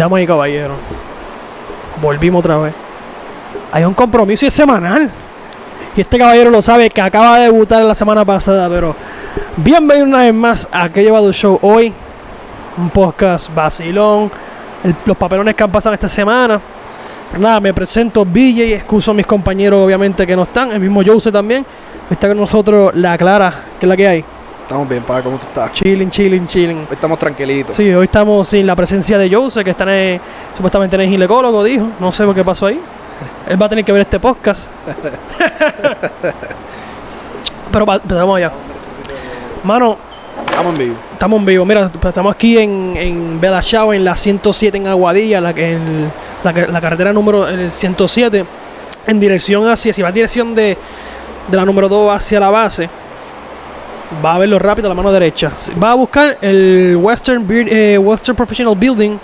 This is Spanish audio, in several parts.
Damas y caballeros, volvimos otra vez. Hay un compromiso y es semanal. Y este caballero lo sabe que acaba de debutar la semana pasada, pero bienvenido una vez más a Que llevado el show hoy. Un podcast vacilón. los papelones que han pasado esta semana. Pero nada, me presento BJ y excuso a mis compañeros, obviamente, que no están. El mismo Jose también. Está con nosotros la Clara, que es la que hay. Estamos bien, pa, ¿cómo tú estás? Chilling, chilling, chilling. Hoy estamos tranquilitos. Sí, hoy estamos sin la presencia de Jose, que está en el- supuestamente en el ginecólogo, dijo. No sé qué pasó ahí. Él va a tener que ver este podcast. Pero empezamos allá. Mano, Estamos en vivo. estamos en vivo. Mira, estamos aquí en, en Bedachao, en la 107 en Aguadilla, la, que- el- la, la carretera número el 107, en dirección hacia, si va en dirección de, de la número 2 hacia la base, va a verlo rápido a la mano derecha. Va a buscar el Western, eh, Western Professional Building.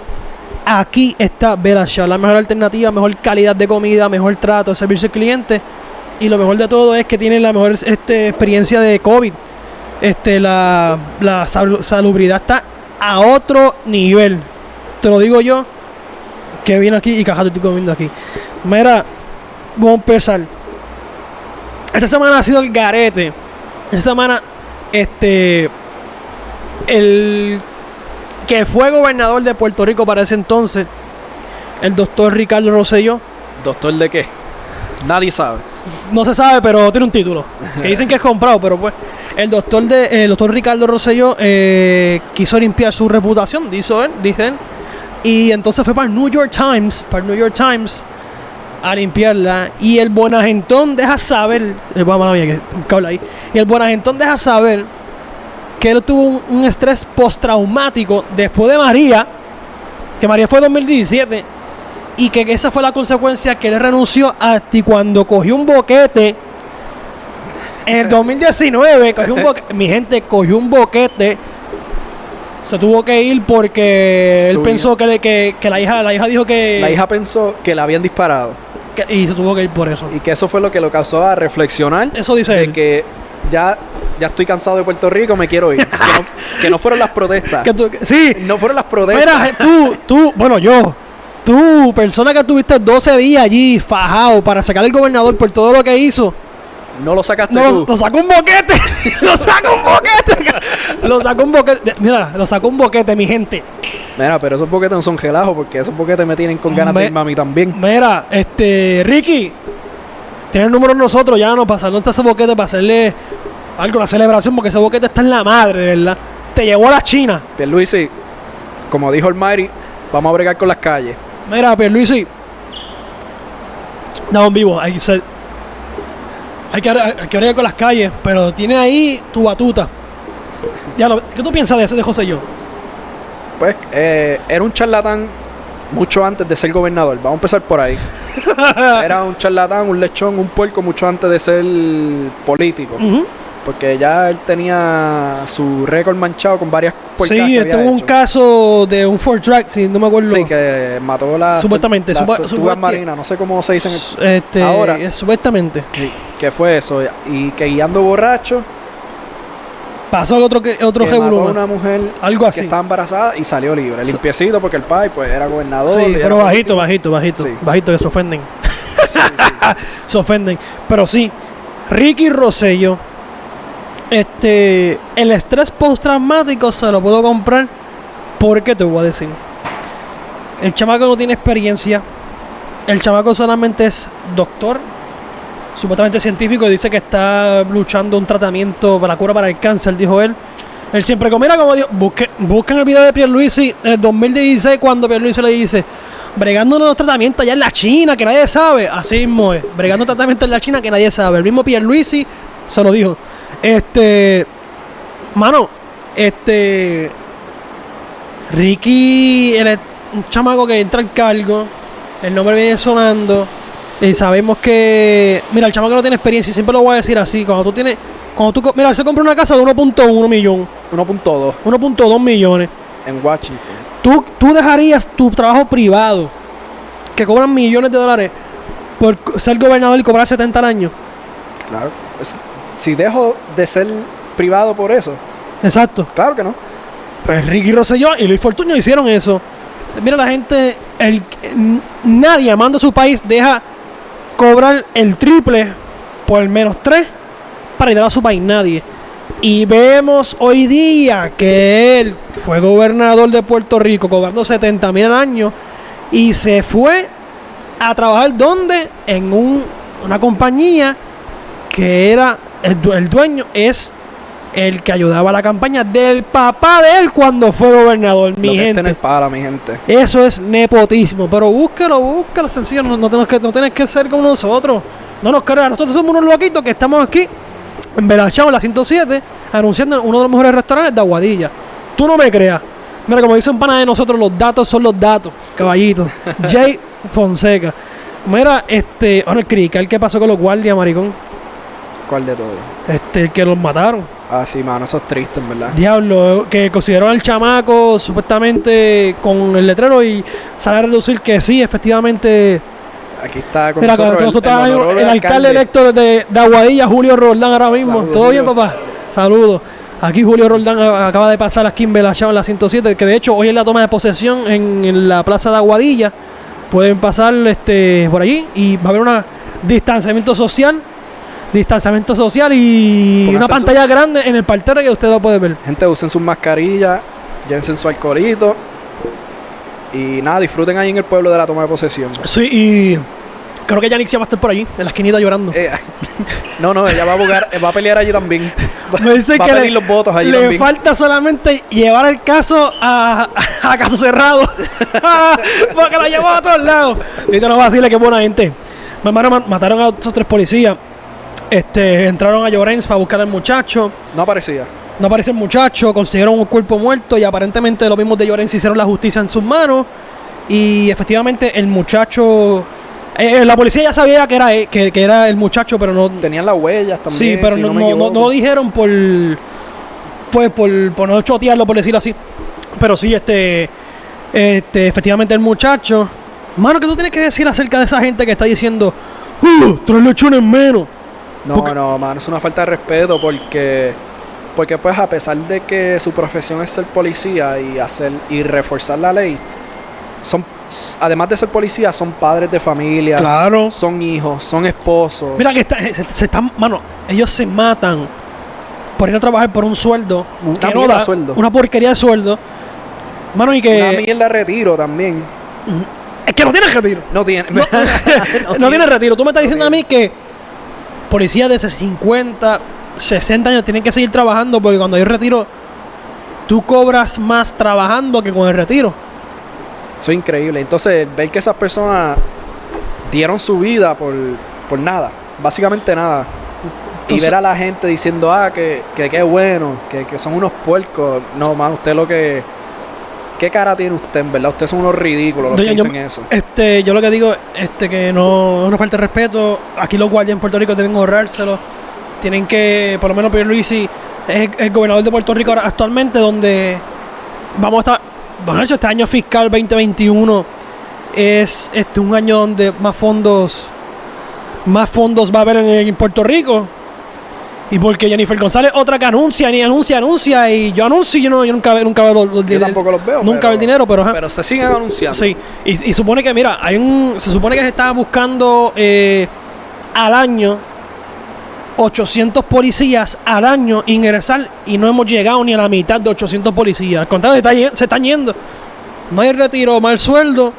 Aquí está Bedachao, la mejor alternativa, mejor calidad de comida, mejor trato, servicio al cliente. Y lo mejor de todo es que tienen la mejor este, experiencia de COVID este, la, la sal- salubridad está a otro nivel. Te lo digo yo, que vine aquí y cajado estoy comiendo aquí. Mira, vamos a empezar. Esta semana ha sido el garete. Esta semana, este, el que fue gobernador de Puerto Rico para ese entonces, el doctor Ricardo Rosselló, ¿Doctor de qué? Nadie sabe. no se sabe, pero tiene un título. Que dicen que es comprado, pero pues. El doctor de el doctor Ricardo Rosselló eh, quiso limpiar su reputación, dice él, dice él. Y entonces fue para el New York Times, para el New York Times, a limpiarla. Y el Buenagentón deja saber, el, vamos a ver, que cable ahí. Y el Buenagentón deja saber que él tuvo un, un estrés postraumático después de María, que María fue en 2017 y que esa fue la consecuencia que él renunció a ti cuando cogió un boquete en el 2019 cogió un boquete mi gente cogió un boquete se tuvo que ir porque él pensó que, le- que, que la hija la hija dijo que, La hija pensó que la habían disparado que- y se tuvo que ir por eso y que eso fue lo que lo causó a reflexionar eso dice de él que ya, ya estoy cansado de Puerto Rico, me quiero ir. que, no, que no fueron las protestas. Que tú- que- sí No fueron las protestas. mira tú tú bueno yo tú persona que tuviste 12 días allí fajado para sacar al gobernador por todo lo que hizo no lo sacaste No, tú. lo, sacó un boquete. lo sacó un boquete. lo sacó un boquete. Mira, lo sacó un boquete, mi gente. Mira, pero esos boquetes no son gelajos porque esos boquetes me tienen con ganas Me- de irme a mí también. Mira, este, Ricky, tiene el número de nosotros, ya no pasa. ¿Dónde está ese boquete para hacerle algo, una celebración? Porque ese boquete está en la madre, de verdad. Te llevó a la China. Pierluisi, como dijo el Mayri, vamos a bregar con las calles. Mira, Pierluisi. No, en vivo, hay, se- hay que, hay que con las calles, pero tiene ahí tu batuta. Ya lo- ¿Qué tú piensas de ese de José yo? Pues eh, era un charlatán mucho antes de ser gobernador. Vamos a empezar por ahí. Era un charlatán, un lechón, un puerco mucho antes de ser político. Ujú. Porque ya él tenía su récord manchado con varias puercas Sí, que esto hubo un caso de un Ford Track, si no me acuerdo. Sí, que mató la Supuestamente, tortugas supuesti- marinas, no sé cómo se dice en el- este, Ahora. supuestamente. Sí, que fue eso. Y que guiando borracho, Pasó otro que otro que mató a una mujer Algo que así. estaba embarazada y salió libre. Limpiecito porque el pai pues era gobernador. Sí, pero bajito, bajito, bajito. Sí. Bajito que se ofenden. Se ofenden. Pero sí, Ricky Rosello, este, el estrés postraumático se lo puedo comprar porque te voy a decir. El chamaco no tiene experiencia. El chamaco solamente es doctor, supuestamente científico, y dice que está luchando un tratamiento para la cura para el cáncer, dijo él. Él siempre como, mira como dijo, busque- busquen el video de Pierluisi en el 2016 cuando Pierluisi le dice, bregando unos tratamientos allá en la China que nadie sabe. Así mismo es, bregando tratamientos en la China que nadie sabe. El mismo Pierluisi se lo dijo. Este, mano, este, Ricky, es un chamaco que entra al cargo, el nombre viene sonando. Y sabemos que. Mira, el chamaco no tiene experiencia y siempre lo voy a decir así. Cuando tú tienes. Cuando tú. Mira, se compra una casa de 1.1 millón. 1.2 1.2 millones. en Washington. ¿Tú, tú dejarías tu trabajo privado, que cobran millones de dólares, por ser gobernador y cobrar 70 al año? Claro. Si dejo de ser privado por eso, Exacto. claro que no. Pues Ricky Rosselló y Luis Fortuño hicieron eso. Mira, la gente, el, nadie amando su país deja cobrar el triple por menos tres para ayudar a su país. Nadie. Y vemos hoy día que él fue gobernador de Puerto Rico cobrando 70 mil al año y se fue a trabajar donde en un- una compañía que era el, due- el dueño es el que ayudaba a la campaña del papá de él cuando fue gobernador, mi Lo que gente. mi gente. Eso es nepotismo, pero búsquelo, búsquelo, sencillo, no, no, tenemos que, no tienes que ser como nosotros. No nos creas, nosotros somos unos loquitos que estamos aquí en Belachao, en la 107, anunciando uno de los mejores restaurantes de Aguadilla. Tú no me creas. Mira, como dicen pana de nosotros, los datos son los datos, caballito. Jay Fonseca. Mira, este, bueno, el crical que pasó con los guardias, maricón. ¿Cuál de todo? Este, el que los mataron. Ah, sí, mano, eso es triste, en verdad. Diablo, que consideraron al chamaco supuestamente con el letrero y sale a reducir que sí, efectivamente. Aquí está con Mira, nosotros nosotros el, honorable el alcalde electo de, de Aguadilla, Julio Roldán, ahora mismo. Saludos, ¿Todo bien, papá? Saludos. Aquí Julio Roldán a- acaba de pasar aquí en Belachao en la 107, que de hecho hoy es la toma de posesión en, en la plaza de Aguadilla. Pueden pasar este, por allí y va a haber un distanciamiento social. Distanciamiento social y Pónganse una su- pantalla grande en el parterre que usted lo puede ver. Gente, usen sus mascarillas, llévense su alcoholito. Y nada, disfruten ahí en el pueblo de la toma de posesión. Sí, y creo que Yannick se va a estar por allí, en la esquinita llorando. Eh, no, no, ella va a, jugar, va a pelear allí también. Me dice va que a le, pedir los votos allí le también. falta solamente llevar el caso a, a caso cerrado. Porque lo llevó a todos lados. Y te no va a decirle que buena gente. Mi hermano ma- mataron a esos tres policías. Este, entraron a Llorens para buscar al muchacho. No aparecía. No aparece el muchacho, consiguieron un cuerpo muerto y aparentemente los mismos de Llorens hicieron la justicia en sus manos. Y efectivamente el muchacho... eh, la policía ya sabía que era, eh, que, que era el muchacho, pero no, Tenían las huellas también. Sí, pero si no, no lo dijeron por. Pues por, por no chotearlo, por decirlo así. Pero sí, este. Este, efectivamente, el muchacho. Mano, ¿qué tú tienes que decir acerca de esa gente que está diciendo. ¡Uh! Tres lechones menos! No, Porque- no, mano, es una falta de respeto porque, porque pues a pesar de que su profesión es ser policía y hacer y reforzar la ley, son además de ser policía, son padres de familia, Claro. son hijos, son esposos. Mira que está- se, se están. Mano, ellos se matan por ir a trabajar por un sueldo. Una no da, sueldo. Una porquería de sueldo. Mano, y que. Una mierda retiro también. Es que no tiene retiro. No tiene. No, no tiene retiro. Tú me estás diciendo a mí que policías de 50, 60 años tienen que seguir trabajando porque cuando hay retiro, tú cobras más trabajando que con el retiro. Eso es increíble. Entonces, ver que esas personas dieron su vida por, por nada, básicamente nada. y ver a la gente diciendo, ah, que, que qué bueno, que, que son unos puercos. No, man, usted lo que. ¿Qué cara tiene usted, en verdad? Ustedes son unos ridículos los Yo- que yo- dicen eso. Este, yo lo que digo, este, que no, no falta de respeto. Aquí los guardias en Puerto Rico deben ahorrárselo. Tienen que, por lo menos Pierluisi es el gobernador de Puerto Rico ahora actualmente, donde vamos a estar. Bueno, hecho, este año fiscal 2021 es este un año donde más fondos más fondos va a haber en, en Puerto Rico. Y porque Jennifer González, otra que anuncia, ni anuncia, anuncia, y yo anuncio, y yo, no, yo nunca, nunca veo los, los Yo tampoco los veo. Nunca veo el dinero, pero ajá. Pero se siguen anunciando. Sí, y, y supone que, mira, hay un. Se supone que se está buscando eh, al año 800 policías al año ingresar y no hemos llegado ni a la mitad de 800 policías. Al contrario, se, está se están yendo. No hay retiro, mal sueldo.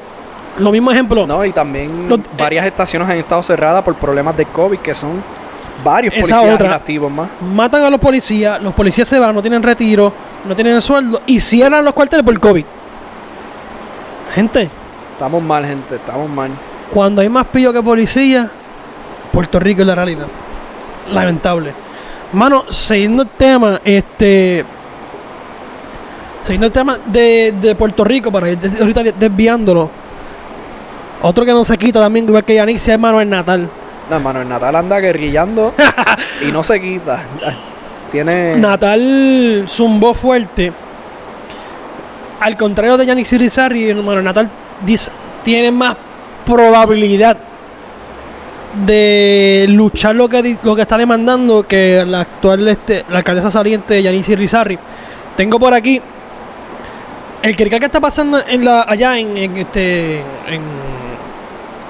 Lo mismo ejemplo. No, y también Los- varias estaciones han estado cerradas por problemas de COVID, que son varios Esa policías otra. inactivos más. Matan a los policías, los policías se van, no tienen retiro, no tienen el sueldo y cierran los cuarteles por COVID. Gente, Estamos mal, gente, estamos mal. cuando hay más pillo que policía, Puerto Rico es la realidad. Lamentable. Mano, siguiendo el tema, este. Siguiendo el tema de, de Puerto Rico, para ir ahorita de- desviándolo. Otro que no se quita también, igual que Yannick, se llama Manuel Natal. No, hermano, el Natal anda guerrillando y no se quita. Tiene. Natal zumbó fuerte. Al contrario de Yannick Sirizarri, Manuel Natal dice- tiene más probabilidad de luchar lo que, di- lo que está demandando que la actual este, la alcaldesa saliente Yannick Sirizarri. Tengo por aquí el crical que está pasando en la, allá en, en este. En,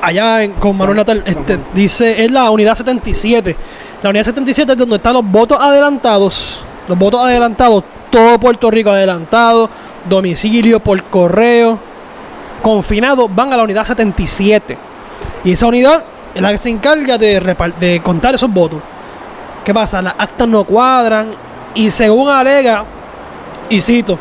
allá en, con Manuel Natal, este, dice, es la unidad 77. La unidad 77 es donde están los votos adelantados. Los votos adelantados, todo Puerto Rico adelantado, domicilio por correo, confinados, van a la unidad 77. Y esa unidad es la que se encarga de, de contar esos votos. ¿Qué pasa? Las actas no cuadran y según alega, y cito,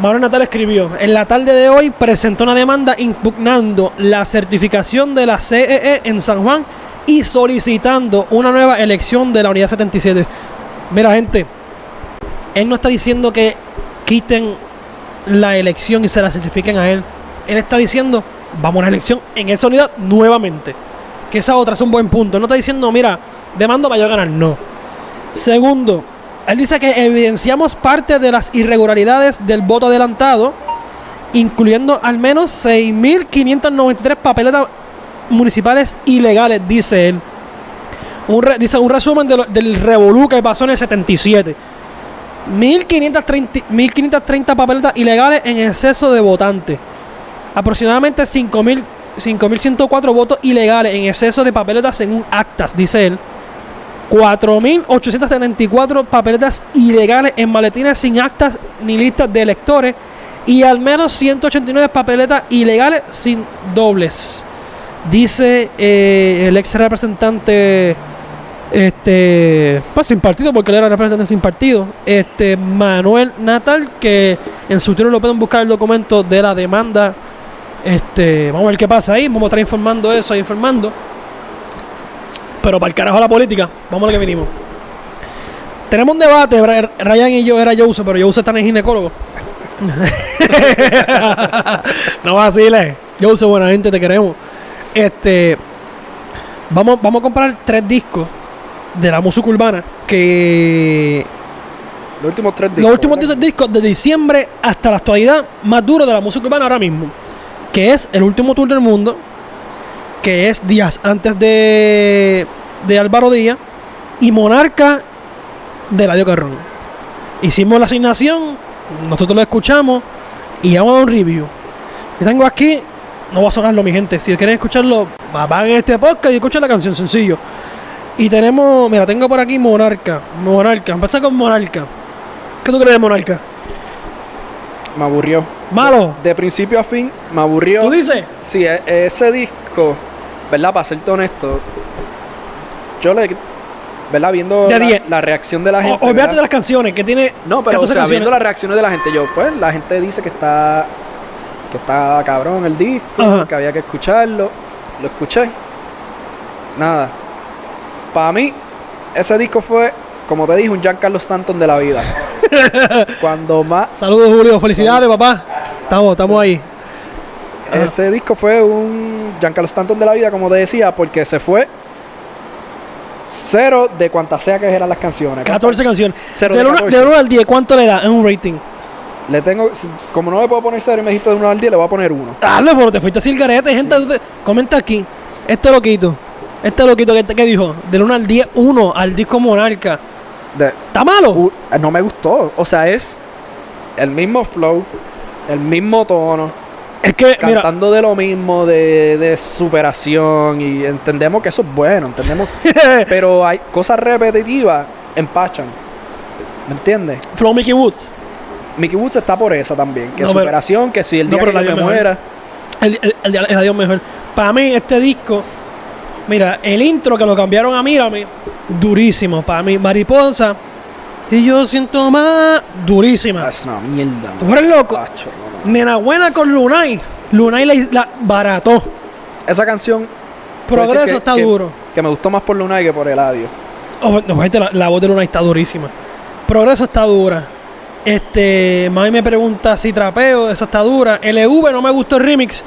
Manuel Natal escribió, en la tarde de hoy presentó una demanda impugnando la certificación de la CEE en San Juan y solicitando una nueva elección de la unidad 77. Mira gente, él no está diciendo que quiten la elección y se la certifiquen a él. Él está diciendo, vamos a una elección en esa unidad nuevamente. Que esa otra es un buen punto. No está diciendo, mira, demando para yo ganar. No. Segundo, él dice que evidenciamos parte de las irregularidades del voto adelantado, incluyendo al menos 6.593 papeletas municipales ilegales, dice él. Un dice un resumen de del revolú que pasó en el 77. 1.530 1.530 papeletas ilegales en exceso de votantes. Aproximadamente 5.000 5.104 votos ilegales en exceso de papeletas según actas, dice él. 4.874 papeletas ilegales en maletines sin actas ni listas de electores. Y al menos 189 papeletas ilegales sin dobles. Dice eh, el ex representante este pues sin partido porque él era representante sin partido este Manuel Natal que en su tiro lo pueden buscar el documento de la demanda este vamos a ver qué pasa ahí vamos a estar informando eso informando pero para el carajo la política vamos a lo que vinimos. Tenemos un debate Ryan y yo era Jose pero Jose está en el ginecólogo. No vaciles. Jose buena gente te queremos. Este vamos vamos a comprar tres discos de la música urbana que Los últimos tres discos. los últimos discos de diciembre hasta la actualidad más duro de la música urbana ahora mismo que es el último tour del mundo que es días antes de de Álvaro Díaz y Monarca de Ladio Carrón hicimos la asignación nosotros lo escuchamos y vamos a dar un review yo tengo aquí no va a sonarlo mi gente si quieren escucharlo va- van en este podcast y escuchen la canción sencillo y tenemos, mira, tengo por aquí Monarca. Monarca, empezar con Monarca. ¿Qué tú crees de Monarca? Me aburrió. Malo. De principio a fin, me aburrió. ¿Tú dices? Sí, e- ese disco, ¿verdad? Para serte honesto, yo le. ¿Verdad? Viendo la, reacción de la O- gente. olvídate ¿verdad? de las canciones, que tiene. No, pero o 14 sea, canciones. viendo las reacciones de la gente, yo, pues, la gente dice que está. que está cabrón el disco, Ajá. que había que escucharlo. Lo escuché. Nada. Para mí, ese disco fue, como te dije, un Giancarlo Stanton de la vida. Cuando más. Saludos, Julio. Felicidades, papá. Estamos, estamos ahí. Ajá. Ese disco fue un Giancarlo Stanton de la vida, como te decía, porque se fue cero de cuantas sea que eran las canciones. 14 canciones. Cero De de 1 14. al 10, ¿cuánto le da en un rating? Le tengo, como no me puedo poner cero y me dijiste de 1 al 10, le voy a poner 1. Dale, pero te fuiste así el garete, gente. te- Comenta aquí. Este loquito. Este loquito que, que dijo, del 1 al 10, 1 al disco Monarca. ¿Está malo? Uh, no me gustó. O sea, es el mismo flow, el mismo tono, es que, mira, cantando de lo mismo, de, de superación. Y entendemos que eso es bueno, entendemos. pero hay cosas repetitivas, empachan. ¿Me entiendes? Flow Mickey Woods. Mickey Woods está por esa también. Que No, pero- superación, que si el no, día pero que la yo dio me mejor. muera. El, el, el, el adiós mejor. Para mí, este disco, mira, el intro que lo cambiaron a Mírame, durísimo. Para mí, Mariposa. Y yo siento más, durísima. Ah, Es una mierda. ¿Tú eres loco? no, no. Nena buena con Lunay. Lunay la, la barató. Esa canción. Progreso que- está que- duro. Que me gustó más por Luna que por Eladio. Oh, no, gente, la, la voz de Lunay está durísima. Progreso está dura. Este, Mami me pregunta si trapeo, esa está dura. LV no me gustó el remix.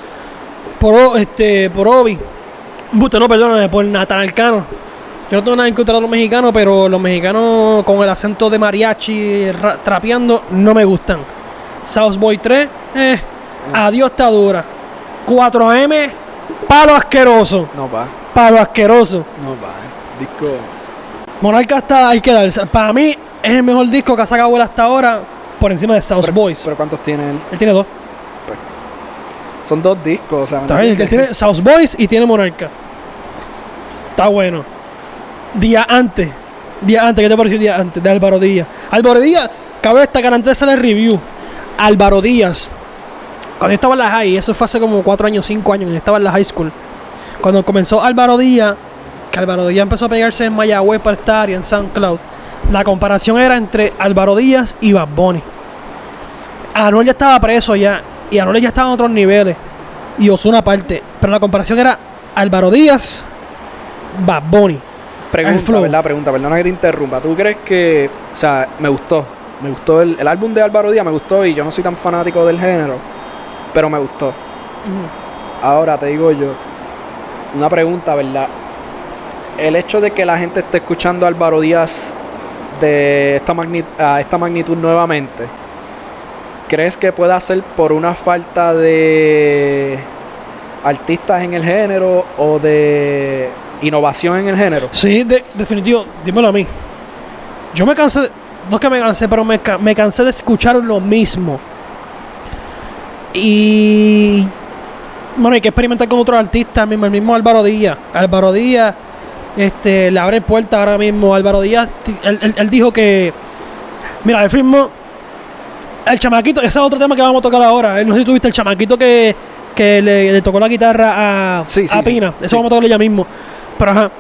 Por, este, por Obi. No, perdóname, por Nathan Cano. Yo no tengo nada en contra de los mexicanos, pero los mexicanos con el acento de mariachi ra- trapeando no me gustan. South Boy 3, eh, adiós está dura. 4M, palo asqueroso. No va. Palo asqueroso. No va. Disco. Monarca está, hay que darse. Para mí es el mejor disco que ha sacado él hasta ahora. por encima de South Pero- Boys. Pero ¿cuántos tiene él? él tiene dos. Son dos discos, o sea, ¿me Está bien, él tiene South Boys y tiene Monarca. Está bueno. Día antes. Día antes, ¿qué te pareció día antes? De Álvaro Díaz. Álvaro Díaz, cabe destacar antes de hacer el review. Álvaro Díaz. Cuando yo estaba en la high, eso fue hace como 4 años, 5 años, yo estaba en la high school. Cuando comenzó Álvaro Díaz, que Álvaro Díaz empezó a pegarse en Mayagüez para estar y en SoundCloud, la comparación era entre Álvaro Díaz y Bad Bunny. Anuel ya estaba preso ya, y Anuel ya estaba en otros niveles, y Ozuna aparte, pero la comparación era Álvaro Díaz, Bad Bunny. Pregunta. ¿verdad? Pregunta, perdona que te interrumpa. ¿Tú crees que, o sea, me gustó? Me gustó el, el álbum de Álvaro Díaz, me gustó y yo no soy tan fanático del género, pero me gustó. Ahora te digo yo, una pregunta, ¿verdad? El hecho de que la gente esté escuchando a Álvaro Díaz de esta, magni- a esta magnitud nuevamente, ¿crees que pueda ser por una falta de artistas en el género o de innovación en el género? Sí, de- definitivo, dímelo a mí. Yo me cansé, de- no es que me cansé, pero me, me cansé de escuchar lo mismo. Y. Bueno, hay que experimentar con otros artistas, mismo, el mismo Álvaro Díaz. Álvaro Díaz este, le abre puerta ahora mismo. Álvaro Díaz, él, él- él dijo que. Mira, él firmó. El chamaquito, ese es otro tema que vamos a tocar ahora. Eh, No sé si tuviste el chamaquito que, que le, le tocó la guitarra a, Sí, sí, a sí. Pina. Eso vamos a tocarlo ya mismo. Pero ajá.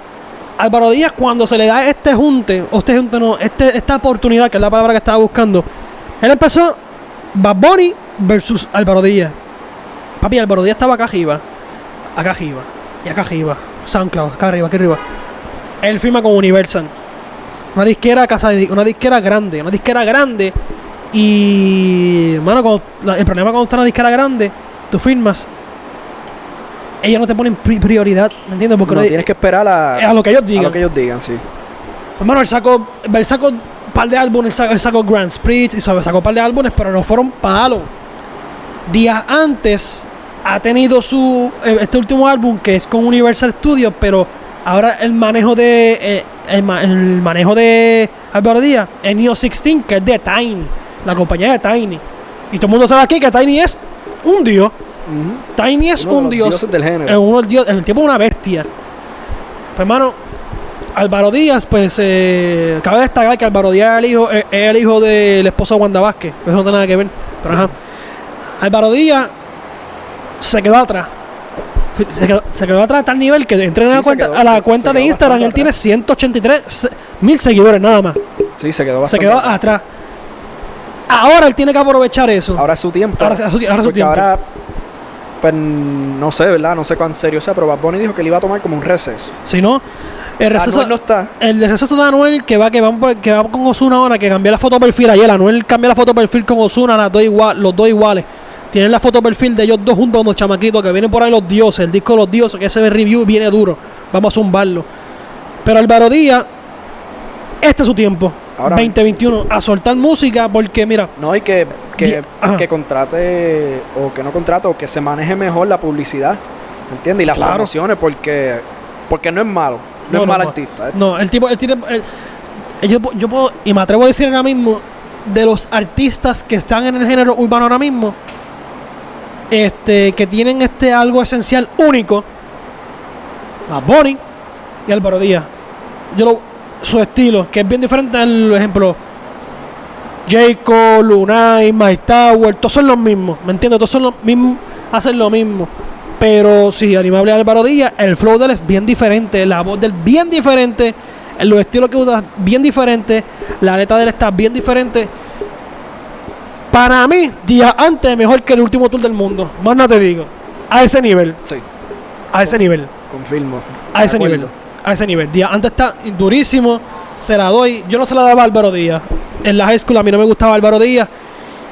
Álvaro Díaz, cuando se le da este junte, o este junte no, este, esta oportunidad, que es la palabra que estaba buscando, él empezó Bad Bunny versus Álvaro Díaz. Papi, Álvaro Díaz estaba acá arriba, acá arriba, y acá arriba, SoundCloud, acá arriba, aquí arriba. Él firma con Universal. Una disquera casa de- una disquera grande, una disquera grande. Y, mano, el problema cuando está una disquera grande, tú firmas, ellos no te ponen pri- prioridad, ¿me entiendes? Porque No, no- tienes que esperar a, a lo que ellos a digan. lo que ellos digan, sí. Hermano, él sacó, él sacó un par de álbumes, él sacó, Grand Spritz y sacó, un par de álbumes, pero no fueron palos. Días antes ha tenido su eh, este último álbum que es con Universal Studios, pero ahora el manejo de eh, el manejo de Álvaro Díaz es Neo 16, que es de Tiny, la compañía de Tiny. Y todo el mundo sabe aquí que Tiny es un dios. Tiny es Uno de un dios. del género. Es uno, el, dios, el tipo es una bestia. Pues hermano, Álvaro Díaz, pues eh, cabe destacar que Álvaro Díaz es el hijo, es, es el hijo del esposo de Wanda Vázquez. Eso no tiene nada que ver. Pero ajá. Álvaro Díaz se quedó atrás. Se- quedó, se quedó atrás a tal nivel que entré en Sí, la cuenta, quedó- a la cuenta de Instagram. Él tiene atrás. 183 se- mil seguidores nada más. Sí, se quedó Se quedó atrás. Ahora él tiene que aprovechar eso. Ahora es su tiempo. Ahora es su- ahora su tiempo. ahora, pues no sé, ¿verdad? No sé cuán serio sea, pero Bad Bunny dijo que le iba a tomar como un receso. Si no, el receso, Anuel no está. el receso de Anuel que va, que va, por- que va con Osuna ahora, que cambió la foto perfil ayer. Anuel cambió la foto perfil con Osuna, las dos igual, los dos iguales. Tienen la foto perfil de ellos dos juntos como chamaquitos, que vienen por ahí los dioses, el disco de los dioses, que ese review viene duro. Vamos a zumbarlo. Pero Álvaro Díaz, este es su tiempo. Ahora 2021, a soltar música, porque mira, No, y que, que, que contrate, o que no contrate, o que se maneje mejor la publicidad. ¿Me entiendes? Y las Claro. promociones, porque, porque no es malo. No, No, es mal no. artista. ¿eh? No, el tipo, el tiene, el- yo, yo puedo, y me atrevo a decir ahora mismo, de los artistas que están en el género urbano ahora mismo, este, que tienen este algo esencial único, Bad Bunny y Álvaro Díaz. Yo lo, su estilo, que es bien diferente al ejemplo, Jacob, Lunay, Mike Tower, todos son los mismos, ¿me entiendes? Todos son los mismos, hacen lo mismo. Pero sí, Animable Álvaro Díaz, el flow de él es bien diferente, la voz de él bien diferente, los estilos que usa bien diferente, la letra de él está bien diferente. Para mí, día antes es mejor que el último tour del mundo. Más no te digo. A ese nivel, Sí, a ese nivel, confirmo. a ese nivel, a ese nivel. Día antes está durísimo, se la doy. Yo no se la daba a Álvaro Díaz. En la high school a mí no me gustaba Álvaro Díaz.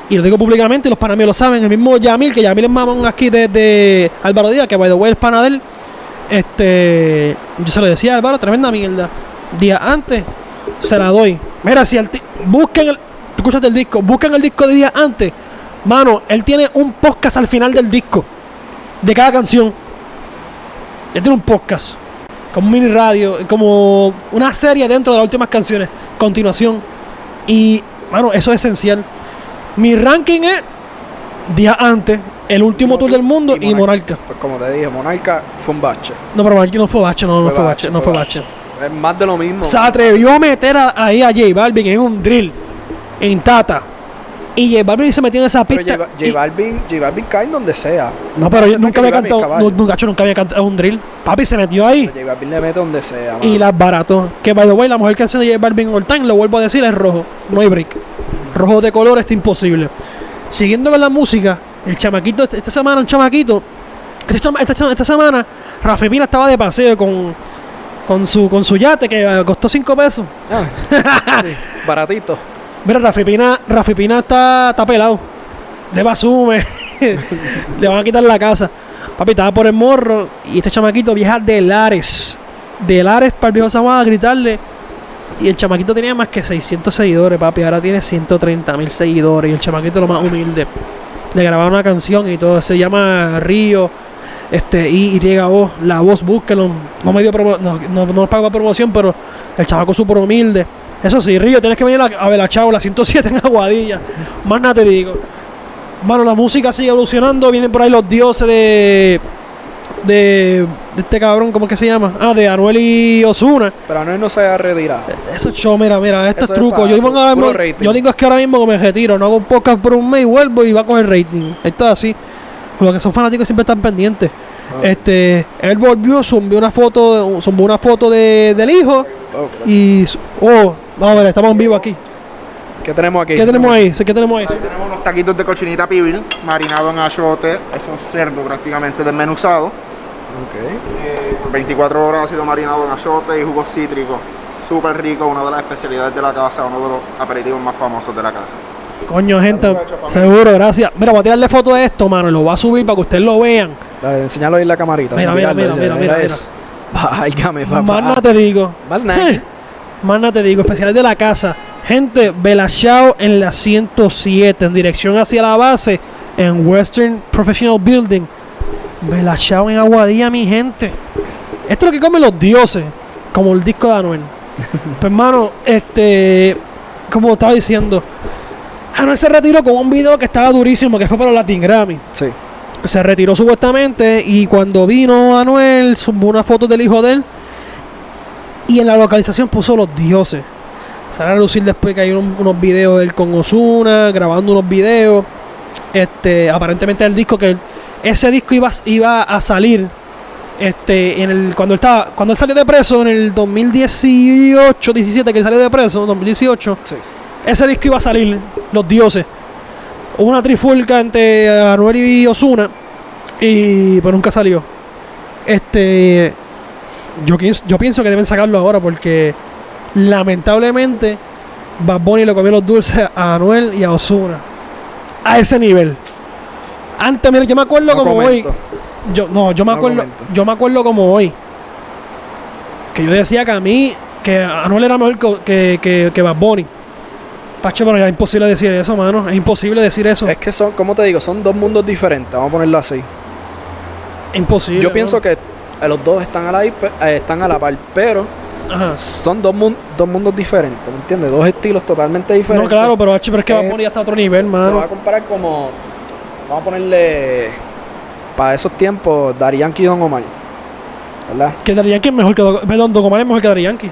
Y lo digo públicamente y los panas míos lo saben. El mismo Yamil, que Yamil es mamón aquí desde Álvaro Díaz, que by the way es pana de él. Este, yo se lo decía a Álvaro, tremenda mierda. Día antes, se la doy. Mira, si el busquen el. El disco, busquen el disco de día antes. Mano, él tiene un podcast al final del disco. De cada canción. Él tiene un podcast. Como un mini radio. Como una serie dentro de las últimas canciones. Continuación. Y, mano, eso es esencial. Mi ranking es días antes, el último tour del mundo y, Monarca. Pues como te dije, Monarca fue un bache. No, pero Monarca no fue bache, no, no fue bache, no fue bache. Es más de lo mismo. Se atrevió a meter ahí a J Balvin en un drill, en Tata. Y J Balvin se metió en esa pista. Pero J, Balvin, J Balvin cae en donde sea. No, pero yo nunca había cantado, nunca, nunca había cantado un drill. Papi se metió ahí. J Balvin le mete donde sea. Y las barato. Que by the way, la mejor canción de J Balvin all time, lo vuelvo a decir, es rojo. No hay break. Rojo de color está imposible. Siguiendo con la música, el chamaquito, esta semana, un chamaquito. Esta, esta, esta semana, Rafi Pina estaba de paseo con, con su, con su yate que costó 5 pesos. Ah, baratito. Mira, Rafi Pina, Rafi Pina está, está pelado. De basume. Le van a quitar la casa. Papi, estaba por el morro. Y este chamaquito viaja de Lares. De Lares para el viejo San a gritarle. Y el chamaquito tenía más que 600 seguidores, papi. Ahora tiene 130 mil seguidores. Y el chamaquito lo más humilde. Le grabaron una canción y todo. Se llama Río. Este, y, llega voz, la voz, búsquelo. No me dio promo, no, no, no pago promoción, pero el chamaco súper humilde. Eso sí, Río, tienes que venir a, ver la chavo, la 107 en Aguadilla. Más nada te digo. Mano, la música sigue evolucionando. Vienen por ahí los dioses de. De, de este cabrón, ¿cómo es que se llama? Ah, de Anuel y Osuna. Pero Anuel no se ha retirado. Eso es show, mira, mira, este es truco. Yo, yo, digo es que ahora mismo que me retiro, no hago un podcast por un mes y vuelvo y va a coger rating. Esto es así. Los que son fanáticos siempre están pendientes. Ah. Este, él volvió, subió una foto, subió una foto de, del hijo y oh, vamos a ver, estamos en vivo aquí. ¿Qué tenemos aquí? ¿Qué tenemos ahí? ¿Qué tenemos ahí? tenemos unos taquitos de cochinita pibil marinado en achote, es un cerdo prácticamente desmenuzado. Okay. 24 horas ha sido marinado en achote y jugos cítricos. Súper rico, una de las especialidades de la casa, uno de los aperitivos más famosos de la casa. Coño, gente, seguro, gracias. Mira, voy a tirarle foto de esto, mano, y lo voy a subir para que ustedes lo vean. Dale, enseñalo ahí en la camarita. Mira, mira, mira, mira, mira, mira. Válgame, papá. Más nada te digo. Más nada. Más nada te digo, especiales de la casa. Gente, Belachao en la 107, en dirección hacia la base, en Western Professional Building. Belachao en Aguadilla, mi gente. Esto es lo que comen los dioses, como el disco de Anuel. pues, hermano, este, como estaba diciendo, Anuel se retiró con un video que estaba durísimo, que fue para los Latin Grammy. Sí. Se retiró supuestamente y cuando vino Anuel, subió una foto del hijo de él y en la localización puso los dioses. Sale a lucir después que hay unos videos de él con Osuna, grabando unos videos. Este, aparentemente el disco que ese disco iba, iba a salir este en el cuando él estaba cuando él salió de preso en el 2018 17 que salió de preso 2018 sí. ese disco iba a salir los dioses hubo una trifulca entre Anuel y Osuna y pues nunca salió este yo, yo pienso que deben sacarlo ahora porque lamentablemente Bad Bunny le comió los dulces a Anuel y a Osuna. A ese nivel. Antes, mira, yo me acuerdo como hoy. Yo, no, yo me acuerdo. Yo me acuerdo como hoy. Que yo decía que a mí, que Anuel era mejor que, que, que, Bad Bunny. Pacho, pero ya es imposible decir eso, mano. Es imposible decir eso. Es que son, como te digo, son dos mundos diferentes. Vamos a ponerlo así. Imposible. Yo pienso que los dos están a la, eh, están a la par, pero son dos, dos mundos diferentes, ¿me entiendes? Dos estilos totalmente diferentes. No, claro, pero, H, pero es que va a poner hasta otro nivel, mano. va a comparar como. Vamos a ponerle. Para esos tiempos, Dari Yankee y Don Omar. ¿Verdad? Que Dari Yankee es mejor que Don, perdón, Don Omar es mejor que Dari Yankee.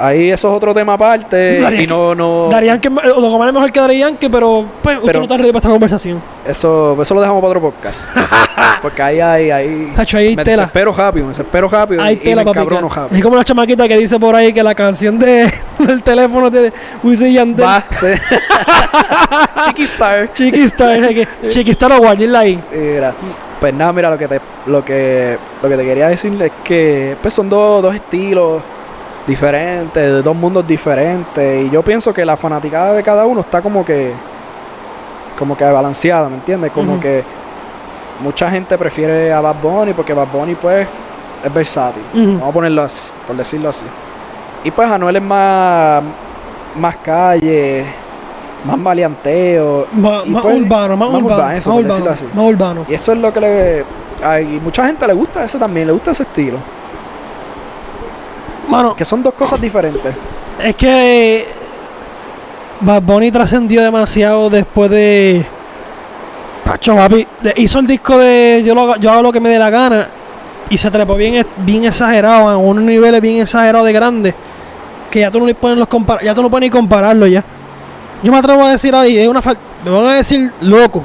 Ahí eso es otro tema aparte. y no, no. Darían que lo es mejor que Darían que, pero pues usted no está ready para esta conversación. Eso, eso lo dejamos para otro podcast. Porque ahí hay, ahí. ahí me tela. desespero rápido, me desespero rápido. Y, tela, y me rápido. Es como una chamaquita que dice por ahí que la canción de, del teléfono de Wisin Yandel. Va, sí. Chiquistar. Chiquistar. Chiquistar o guardarla ahí. Mira. Pues nada, mira, lo que te, lo que, lo que te quería decirle es que pues son dos, dos estilos diferentes, de dos mundos diferentes. Y yo pienso que la fanaticada de cada uno está como que como que balanceada, ¿me entiendes? Como que mucha gente prefiere a Bad Bunny porque Bad Bunny pues es versátil. Vamos a ponerlo así, por decirlo así. Y pues Anuel es más más calle, más maleanteo. Más, pues, urbano, más, urbano. eso, más, urbano así. más urbano. Y eso es lo que le... A mucha gente le gusta eso también, le gusta ese estilo que son dos cosas diferentes. Es que Bad Bunny trascendió demasiado después de. Pacho, papi. hizo el disco de yo, lo, hago- yo hago lo que me dé la gana. Y se trepó bien, bien exagerado, a unos niveles bien exagerados de grandes. Que ya tú no puedes los compar ya tú no puedes ni compararlo ya. Yo me atrevo a decir ahí, es una fal- me van a decir loco.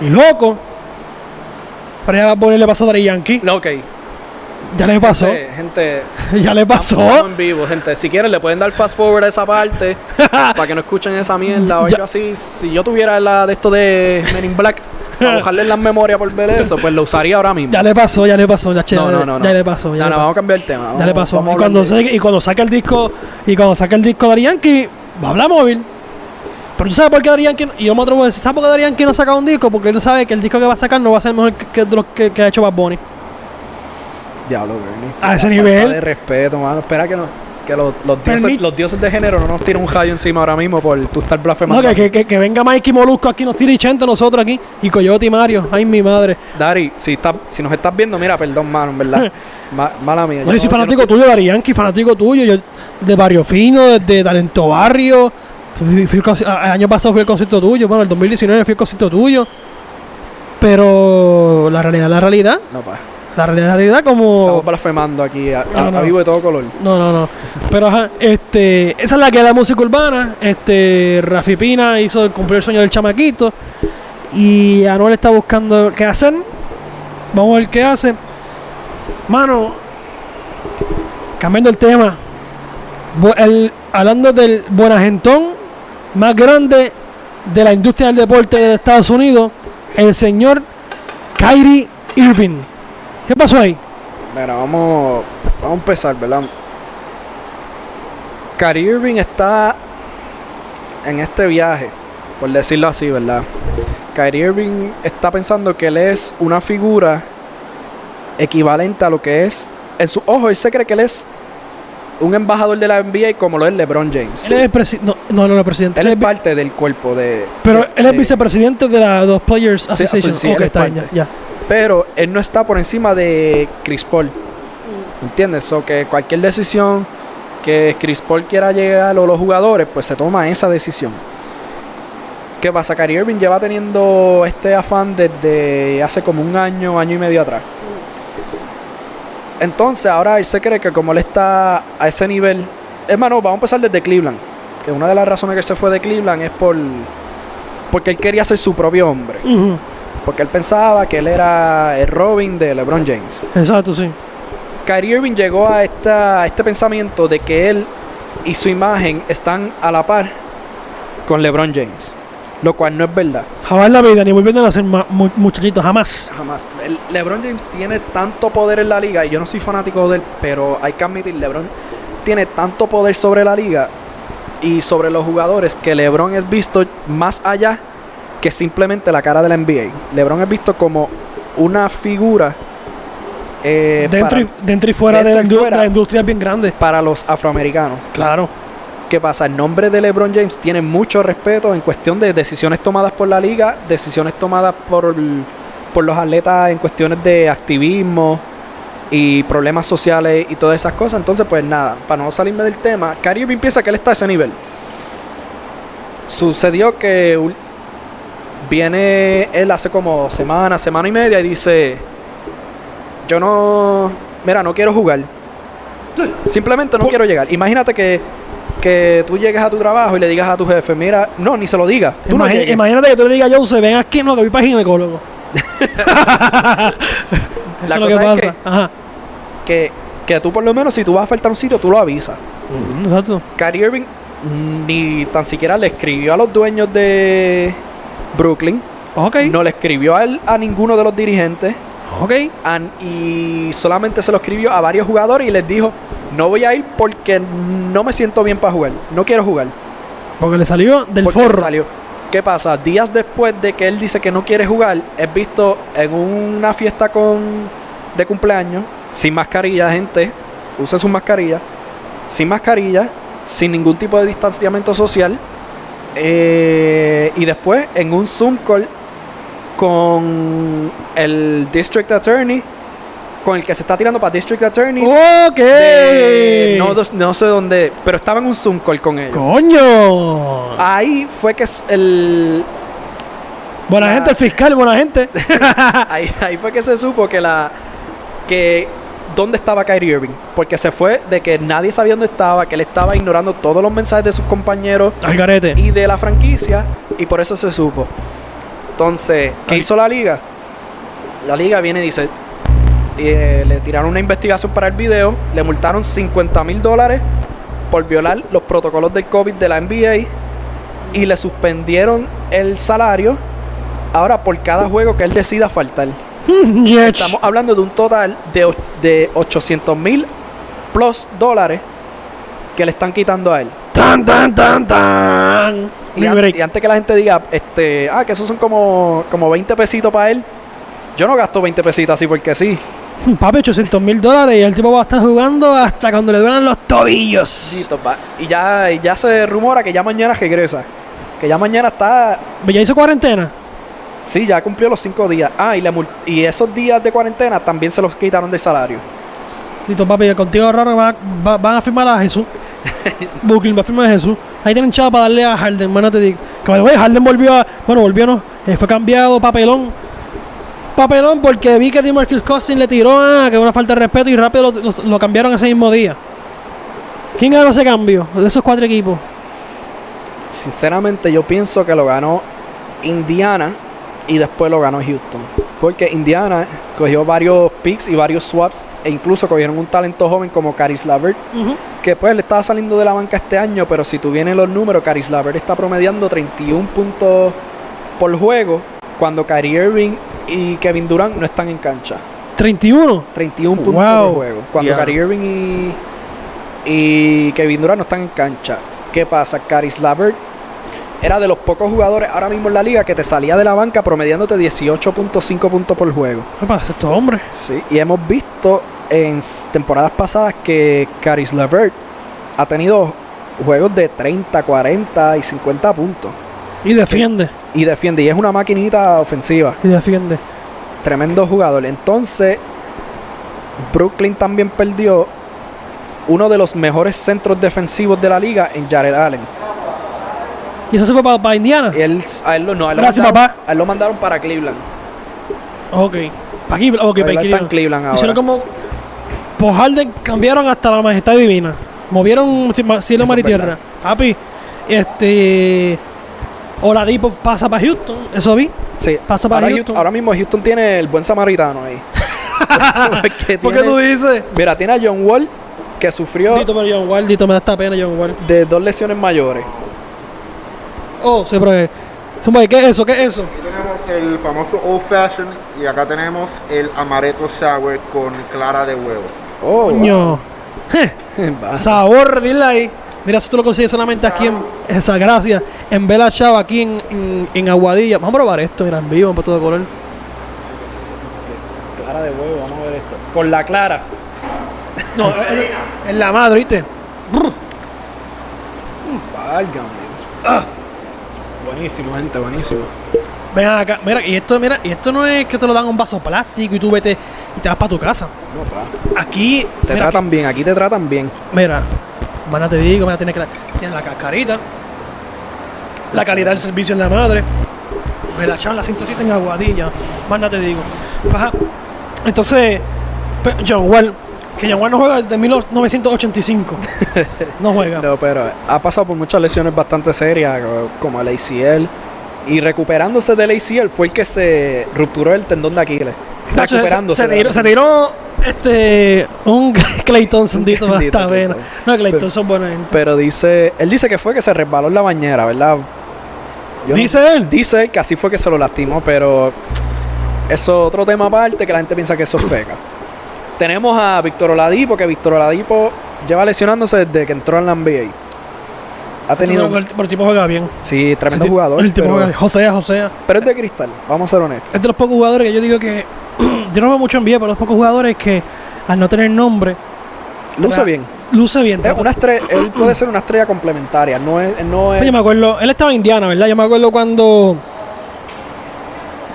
Y loco. Pero ya Bad Bunny le pasó a Daddy Yankee. No, ok. Ya le pasó. Gente, gente, Ya le pasó. en vivo, gente. Si quieren, le pueden dar fast forward a esa parte para que no escuchen esa mierda o algo así. Si yo tuviera la de esto de Men in Black, para bajarle las memorias por ver eso, pues lo usaría ahora mismo. Ya le pasó, ya le pasó, ya, no, no, no, no. ya le pasó, ya, No, le no, pasó. vamos a cambiar el tema. Ya le pasó. Y cuando, saque, y cuando saque el disco, y cuando saque el disco de Yankee, va a hablar móvil. Pero tú sabes por qué Yankee, y yo me atrevo a decir, ¿sabes por qué Daddy Yankee no ha sacado un disco? Porque él sabe que el disco que va a sacar no va a ser mejor que, que de los que, que ha hecho Bad Bunny. Diablo, Bernie. A ese nivel. de respeto, mano. Espera que, no, que los, los, dioses, Permit- los dioses de género no nos tiren un rayo encima ahora mismo por tú estar No, blasfemando. que, que, que, que venga Mikey Molusco aquí, nos tire y chente nosotros aquí, y Coyote y Mario. Ay, mi madre. Dari, si, está, si nos estás viendo, mira, perdón, mano, en verdad. Ma- mala mía. No, yo soy no- fanático no- tuyo, Daddy Yankee, fanático tuyo. Yo, de Barrio Fino, de Talento Barrio. Fui- fui el año pasado fui al concierto tuyo. Bueno, el 2019 fui al concierto tuyo. Pero la realidad, la realidad, No, pa. La realidad, como... Estamos blasfemando aquí a, a- No, no. a vivo de todo color. No, no, no. Pero ajá, este, esa es la que la música urbana. Este, Rafi Pina hizo cumplir el sueño del chamaquito. Y Anuel está buscando qué hacer. Vamos a ver qué hace. Mano, cambiando el tema. El- hablando del buenagentón más grande de la industria del deporte de Estados Unidos, el señor Kyrie Irving. ¿Qué pasó ahí? Mira, vamos, vamos a empezar, ¿verdad? Kyrie Irving está en este viaje, por decirlo así, ¿verdad? Kyrie Irving está pensando que él es una figura equivalente a lo que es. En su ojo, él se cree que él es un embajador de la NBA como lo es LeBron James. Él es el presidente. No, no, no, no, presidente. Él Él es parte del cuerpo de. pero de- él es de- vicepresidente de la dos Players Sí, Association. sí, él es parte. ya, ya. Pero él no está por encima de Chris Paul. ¿Entiendes? So que cualquier decisión que Chris Paul quiera llegar o los jugadores, pues se toma esa decisión. ¿Qué pasa? Kyrie Irving lleva teniendo este afán desde hace como un año, año y medio atrás. Entonces ahora él se cree que como él está a ese nivel, hermano, vamos a empezar desde Cleveland. Que una de las razones que se fue de Cleveland es por porque él quería ser su propio hombre. Ujú, Porque él pensaba que él era el Robin de LeBron James. Exacto, sí. Kyrie Irving llegó a, esta, a este pensamiento de que él y su imagen están a la par con LeBron James. Lo cual no es verdad. Jamás en la vida, ni volviendo a ser ma- mu- muchachito, jamás. Jamás. El- LeBron James tiene tanto poder en la liga, y yo no soy fanático de él, pero hay que admitir, LeBron tiene tanto poder sobre la liga y sobre los jugadores que LeBron es visto más allá que simplemente la cara de la NBA. LeBron es visto como una figura eh, dentro, para, y, dentro y fuera dentro de la, y indu- fuera. de la industria es bien grande. para los afroamericanos. Claro. ¿Qué pasa? El nombre de LeBron James tiene mucho respeto en cuestión de decisiones tomadas por la liga, decisiones tomadas por, por los atletas en cuestiones de activismo y problemas sociales y todas esas cosas. Entonces, pues nada, para no salirme del tema, Kyrie piensa que él está a ese nivel. Sucedió que viene él hace como semana, semana y media y dice, yo no, mira, no quiero jugar. Simplemente no quiero llegar. Imagínate que, que tú llegues a tu trabajo y le digas a tu jefe, mira, no, ni se lo digas. Tú no Imagi- llegues. imagínate que tú le digas a Jose, ven aquí, no, que voy para ginecólogo. Eso La es lo que cosa pasa. es Ajá. que, que tú por lo menos si tú vas a faltar un sitio, tú lo avisas. Exacto. Kyrie Irving ni tan siquiera le escribió a los dueños de Brooklyn, Ok. no le escribió a, él- a ninguno de los dirigentes Ok. an- y solamente se lo escribió a varios jugadores y les dijo, no voy a ir porque no me siento bien para jugar, no quiero jugar. Porque le salió del porque le forro. salió. ¿Qué pasa? Días después de que él dice que no quiere jugar, es visto en una fiesta con de cumpleaños, sin mascarilla, gente, use su mascarilla, sin mascarilla, sin ningún tipo de distanciamiento social, eh, y después en un Zoom call con el District Attorney, con el que se está tirando para District Attorney Ok. de No, sé dónde, pero estaba en un Zoom call con ellos. ¡Coño! Ahí fue que el buena la- gente, el fiscal, buena gente. ahí, ahí fue que se supo que la que dónde estaba Kyrie Irving, porque se fue de que nadie sabía dónde estaba, que él estaba ignorando todos los mensajes de sus compañeros Al garete. y de la franquicia y por eso se supo. Entonces, ¿qué Ay. hizo la liga? La liga viene y dice, eh, le tiraron una investigación para el video, le multaron 50 mil dólares por violar los protocolos del COVID de la NBA y le suspendieron el salario ahora por cada juego que él decida faltar. Yech. Estamos hablando de un total de, de 800 mil plus dólares que le están quitando a él. Tan, tan, tan, tan. Y, an- antes que la gente diga, este, ah, que esos son como, como 20 pesitos para él, yo no gasto 20 pesitos así porque sí. Papi, 800 mil dólares y el tipo va a estar jugando hasta cuando le duelan los tobillos. Y ya, y ya se rumora que ya mañana regresa. Que ya mañana está. ¿Ya hizo cuarentena? Sí, ya cumplió los 5 días. Ah, y, la mul- y esos días de cuarentena también se los quitaron del salario. Dito, papi, contigo raro van, a- va- van a firmar a Jesús. Brooklyn va a firmar a Jesús. Ahí tienen chavo para darle a Harden, bueno, te digo. Que way, Harden volvió a. Bueno, volvió no. eh, fue cambiado papelón. Papelón porque vi que DeMarcus Cousins le tiró ah, que una falta de respeto y rápido lo, lo- lo cambiaron ese mismo día. ¿Quién ganó ese cambio de esos cuatro equipos? Sinceramente, yo pienso que lo ganó Indiana y después lo ganó Houston. Porque Indiana cogió varios picks y varios swaps e incluso cogieron un talento joven como Caris Lavert, que pues le estaba saliendo de la banca este año, pero si tú vienes los números, Caris Lavert está promediando 31 puntos por juego cuando Kyrie Irving y Kevin Durant no están en cancha. 31. 31 puntos Wow. por juego. Cuando Ya. Kyrie Irving y, y Kevin Durant no están en cancha. ¿Qué pasa? Caris Lavert era de los pocos jugadores ahora mismo en la liga que te salía de la banca promediándote 18.5 puntos por juego. ¿Qué pasa estos hombres? Sí, y hemos visto en temporadas pasadas que Caris Levert ha tenido juegos de 30, 40 y 50 puntos. Y defiende. Y defiende, y es una maquinita ofensiva. Y defiende. Tremendo jugador. Entonces, Brooklyn también perdió uno de los mejores centros defensivos de la liga en Jared Allen. Y eso se fue para Indiana. Él, a él lo, no, a él lo Gracias, mandaron- papá. a él lo mandaron para Cleveland. Ok. Para aquí, ok, Pero para está en Cleveland ahora. Hicieron como. Por Harden cambiaron hasta la majestad divina. Movieron cielo, mar y tierra. Papi, este. Oladipo pasa para Houston. Eso vi. Sí, Pasa para ahora, Houston. ahora mismo Houston tiene el buen samaritano ahí. Porque ¿Por qué tú dices? Mira, tiene a John Wall que sufrió Dito, pero John Wall, Dito, me da esta pena, John Wall. de dos lesiones mayores. Oh, sí, pero. eh, Zumba, ¿Qué es eso? ¿Qué es eso? Aquí tenemos el famoso Old Fashion y acá tenemos el Amaretto Sour con clara de huevo. Oh, Coño. va. Sabor, dile ahí. Mira, eso tú lo consigues solamente aquí en esa gracia. En Bella Chava, aquí en, en, en Aguadilla. Vamos a probar esto, mira, en vivo, para todo color. Clara de huevo, vamos a ver esto. Con la clara. No, es, es la madre, ¿viste? Válgame. Ah. Buenísimo, gente, buenísimo. Ven acá, mira, y esto, mira, y esto no es que te lo dan un vaso plástico y tú vete y te vas para tu casa. No, pa. Aquí, Te mira, tratan bien, aquí te tratan bien. mira, mana te digo, mira, tiene, que la- tiene la cascarita, la calidad del servicio en la madre. Me la echaban la 107 en Aguadilla, mana te digo. Ajá. Entonces, John Wall, que Wall no juega desde 1985. no juega. No, pero ha pasado por muchas lesiones bastante serias, co- como el ACL. Y recuperándose del ACL fue el que se rupturó el tendón de Aquiles. Nacho, recuperándose. se tiró, se tiró, este un Un para Clayton, esta vena. No, Clayton Pero- son buena gente. Pero dice, él dice que fue que se resbaló en la bañera, ¿verdad? Yo no- Dice él. Dice él que así fue que se lo lastimó, pero eso es otro tema aparte que la gente piensa que eso es feca. Tenemos a Víctor Oladipo, que Víctor Oladipo lleva lesionándose desde que entró en la NBA. Ha tenido, Pero el, pero el tipo juega bien. sí, tremendo el, jugador, El tipo pero, juega bien. Josea, Josea. pero es de cristal, vamos a ser honestos. Es de los pocos jugadores que yo digo que. yo no veo mucho en NBA, pero los pocos jugadores que al no tener nombre. Luce tra- bien. Luce bien. Es una estrella, él puede ser una estrella complementaria, no es, no es Pues yo me acuerdo, él estaba en Indiana, ¿verdad? Yo me acuerdo cuando.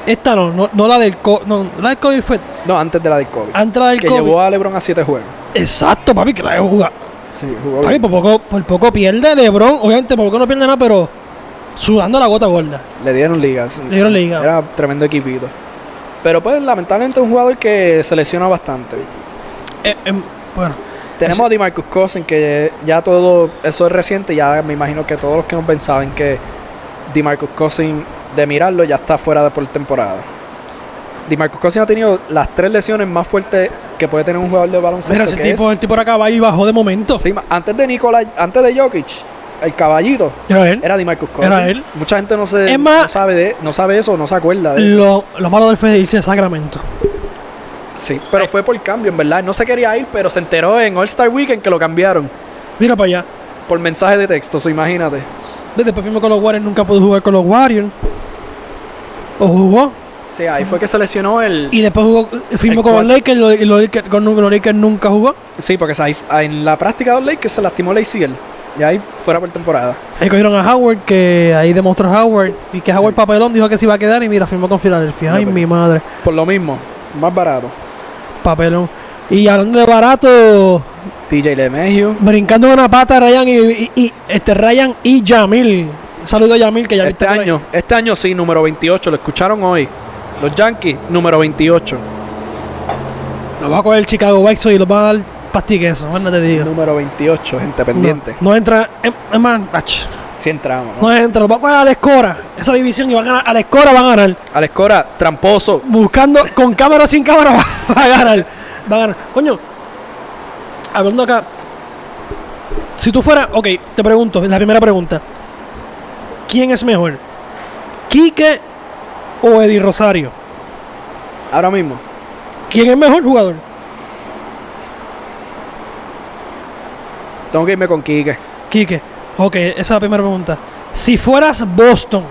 Esta no, no, no la del COVID. No, la del COVID fue no antes de la del COVID. antes de la del que COVID. llevó a LeBron a siete juegos. Exacto, papi, que la he jugado. Sí, jugó Papi, bien. por poco, por poco pierde LeBron. Obviamente, por poco no pierde nada, pero sudando la gota gorda. Le dieron ligas. Le dieron liga. Era tremendo equipito. Pero pues lamentablemente es un jugador que se lesiona bastante. Eh, em, bueno, Tenemos a DeMarcus Cousins que ya todo eso es reciente, ya me imagino que todos los que nos ven saben que DeMarcus Cousins de mirarlo ya está fuera de por temporada. DeMarcus Cousins ha tenido las tres lesiones más fuertes que puede tener un jugador de baloncesto. mira, ese tipo, el tipo era caballo y bajó de momento. es- sí, antes de Nicolás, antes de Jokic, el caballito Era él. era DeMarcus Cousins. Era él. Mucha gente no se Es más- no sabe de, no sabe eso, no se acuerda de eso. Lo, lo malo del fue irse de Sacramento. Sí, pero fue por cambio, en verdad. No se quería ir, pero se enteró en All Star Weekend que lo cambiaron Mira para allá. por mensaje de texto, so, imagínate. Después firmó con los Warriors, nunca pudo jugar con los Warriors. O jugó. Sí, ahí fue que se lesionó el. Y después jugó, firmó El con los Lakers y los, Lakers- con los Lakers nunca jugó. Sí, porque en la práctica de los Lakers se lastimó la ACL. Y ahí fuera por temporada. Ahí cogieron a Howard, que ahí demostró Howard. Y que Howard Papelón dijo que se iba a quedar y mira, firmó con Filadelfia. Ay, No, mi madre. Por lo mismo, más barato. Papelón. Y hablando de barato, TJ LeMahieu. brincando una pata Ryan y, y- y- este Ryan y Yamil. Un saludo a Yamil que ya Este año, este año sí, número 28, lo escucharon hoy. Los Yankees, número 28. Lo va a coger el Chicago White Sox y lo va a dar pastiqueso, más no te digo. Número 28, gente pendiente. No, no entra, es, es más, Sí entramos, ¿no? no entra, lo va a coger a la Escora. Esa división y va a ganar, a la Escora va a ganar. Alex Cora, tramposo. Buscando, con cámara o sin cámara, va, va a ganar. Va a ganar. Coño, hablando acá, si tú fueras, ok, te pregunto, la primera pregunta. ¿Quién es mejor? ¿Quique o Eddie Rosario? Ahora mismo. ¿Quién es mejor jugador? Tengo que irme con Quique. Quique. Ok, esa es la primera pregunta. Si fueras Boston,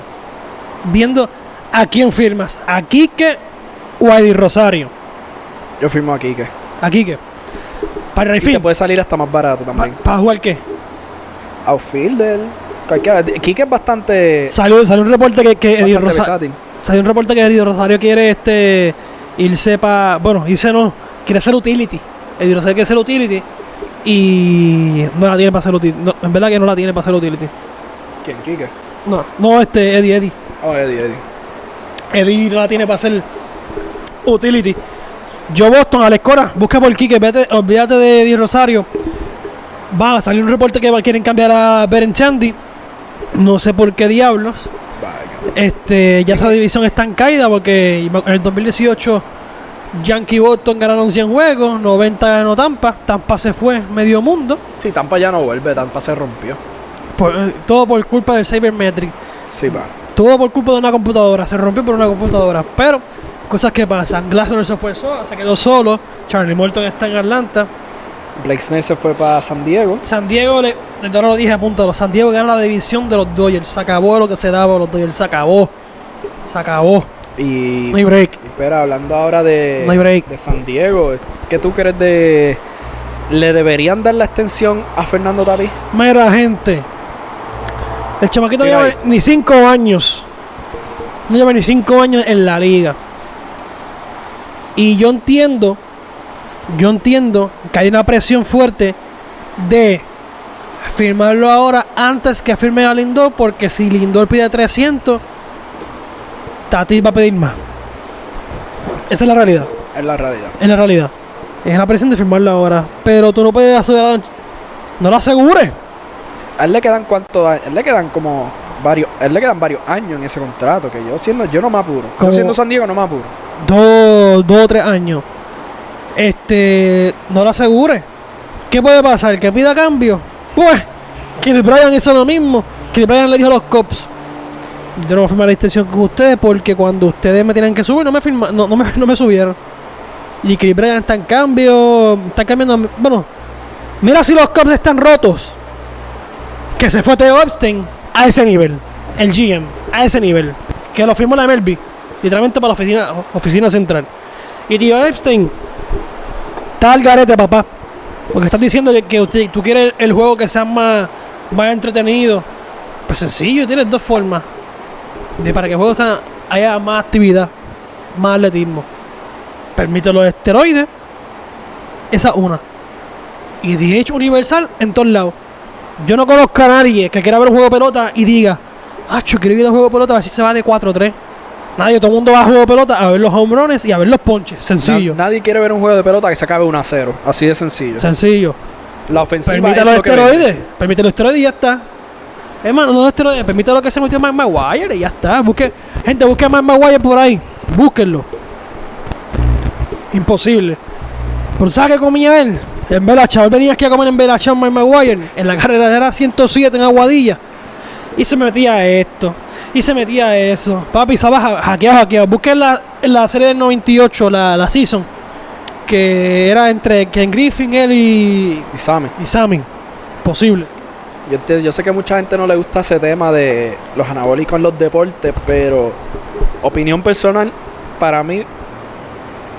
viendo a quién firmas, ¿a Quique o a Eddie Rosario? Yo firmo a Quique. A Quique. Para el Y te puede salir hasta más barato también. ¿Para jugar qué? Outfielder. Quique es bastante. Salió, salió un reporte que, que Eddie Rosario. Salió un reporte que Eddie Rosario quiere este irse para. Bueno, irse no. Quiere ser utility. Eddie Rosario quiere ser utility. Y no la tiene para ser utility. No, en verdad que no la tiene para ser utility. ¿Quién? Quique. No, no este Eddie Eddie. Oh, Eddie, Eddie. Eddie no la tiene para ser utility. Yo Boston, Alex Cora, busca por Kike, vete, olvídate de Eddie Rosario. Va a salir un reporte que quieren cambiar a Beren Chandy. No sé por qué diablos. Vaya. Este, ya esa división está en caída porque en el 2018 Yankee Boston ganaron 100 juegos, 90 ganó Tampa, Tampa se fue medio mundo, Sí, Tampa ya no vuelve. Tampa se rompió. por- eh, todo por culpa del Cybermetric, Sí, va. todo por culpa de una computadora, se rompió por una computadora, pero cosas que pasan, Glasnow se fue solo, se quedó solo, Charlie Morton está en Atlanta, Blake Snell se fue para San Diego. San Diego, le, ahora lo dije a punto, los San Diego gana la división de los Dodgers, se acabó lo que se daba a los Dodgers, se acabó, se acabó, Y. no hay break. Espera, hablando ahora de, No hay break. de San Diego, ¿qué tú crees de. ¿Le deberían dar la extensión a Fernando Tatis? Mira, gente. El chamaquito no lleva ahí. ni cinco años. No lleva ni cinco años en la liga. Y yo entiendo, yo entiendo que hay una presión fuerte de firmarlo ahora antes que firme a Lindor, porque si Lindor pide 300, Tatis va a pedir más. Esa es la realidad. Es la realidad. Es la realidad. Es la presión de firmarlo ahora. Pero tú no puedes asegurar. No lo asegures. A él le quedan cuántos años. A él le quedan como varios. A él le quedan varios años en ese contrato. Que yo siendo, yo no me apuro. Como- Yo siendo San Diego no me apuro. dos, dos o tres años, este, no lo asegure. ¿Qué puede pasar? ¿Que pida cambio? Pues, Chris Bryan hizo lo mismo. Chris Bryan le dijo a los cops, yo no voy a firmar la extensión con ustedes porque cuando ustedes me tienen que subir, no me, firma, no, no me, no me subieron. Y Chris Bryan está en cambio, está cambiando, bueno, mira si los cops están rotos. Que se fue Theo Epstein a ese nivel. El GM, a ese nivel. Que lo firmó la MLB. Literalmente para la oficina, oficina central. Y tío Epstein, está al garete, papá. Porque estás diciendo que, tú quieres el juego que sea más, más entretenido. Pues sencillo, tienes dos formas. De para que el juego sea, haya más actividad, más atletismo. Permite los esteroides. Esa es una. y DH universal en todos lados. Yo no conozco a nadie que quiera ver un juego de pelota y diga, ah, yo quiero ir a juego de pelota a ver si se va de 4-3. Nadie, todo el mundo va a juego de pelota a ver los home runs y a ver los ponches. Sencillo. Na- nadie quiere ver un juego de pelota que se acabe 1 a 0. Así de sencillo. Sencillo. La ofensiva Permite es los lo que esteroides. Permite los esteroides y ya está. Es más, no los esteroides. Permite lo que se metió Mike Maguire y ya está. Busque, gente, busque a Mike Maguire por ahí. Búsquenlo. Imposible. Pero ¿sabes qué comía él? En Belachao. Él venía aquí a comer en Belachao Mike Maguire. En la carrera era 107 en Aguadilla. Y se metía esto. Y se metía eso. Papi, estaba hackeado, hackeado. Busquen la, en la serie del 98, la, la season. Que era entre Ken Griffin, él y, Y Sammy. y Sammy. Posible. Yo, entiendo- yo sé que a mucha gente no le gusta ese tema de los anabólicos en los deportes, pero opinión personal, para mí,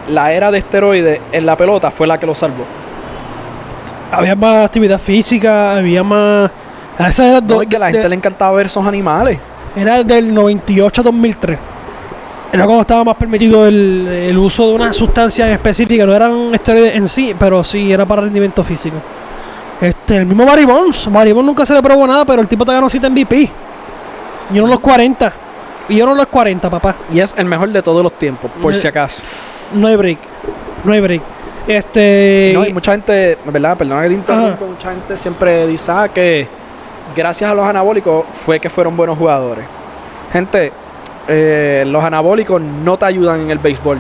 la era de esteroides en la pelota fue la que lo salvó. Había más actividad física, había más. a Esa era, No, do- es que a la de- gente le encantaba ver esos animales. Era del 98 a 2003. Era cuando estaba más permitido el, el uso de una sustancia específica. No eran esteroides en sí, pero sí era para rendimiento físico. Este, el mismo Barry Bonds. Barry Bonds nunca se le probó nada, pero el tipo te ganó 7 MVP. Y uno los 40. Y yo no los 40, papá. Y es el mejor de todos los tiempos, por si acaso. No hay break. No hay break. Este. No, y mucha gente, ¿verdad? Perdona que te interrumpa, mucha gente siempre dice ah, que gracias a los anabólicos fue que fueron buenos jugadores. Gente, eh, los anabólicos no te ayudan en el béisbol,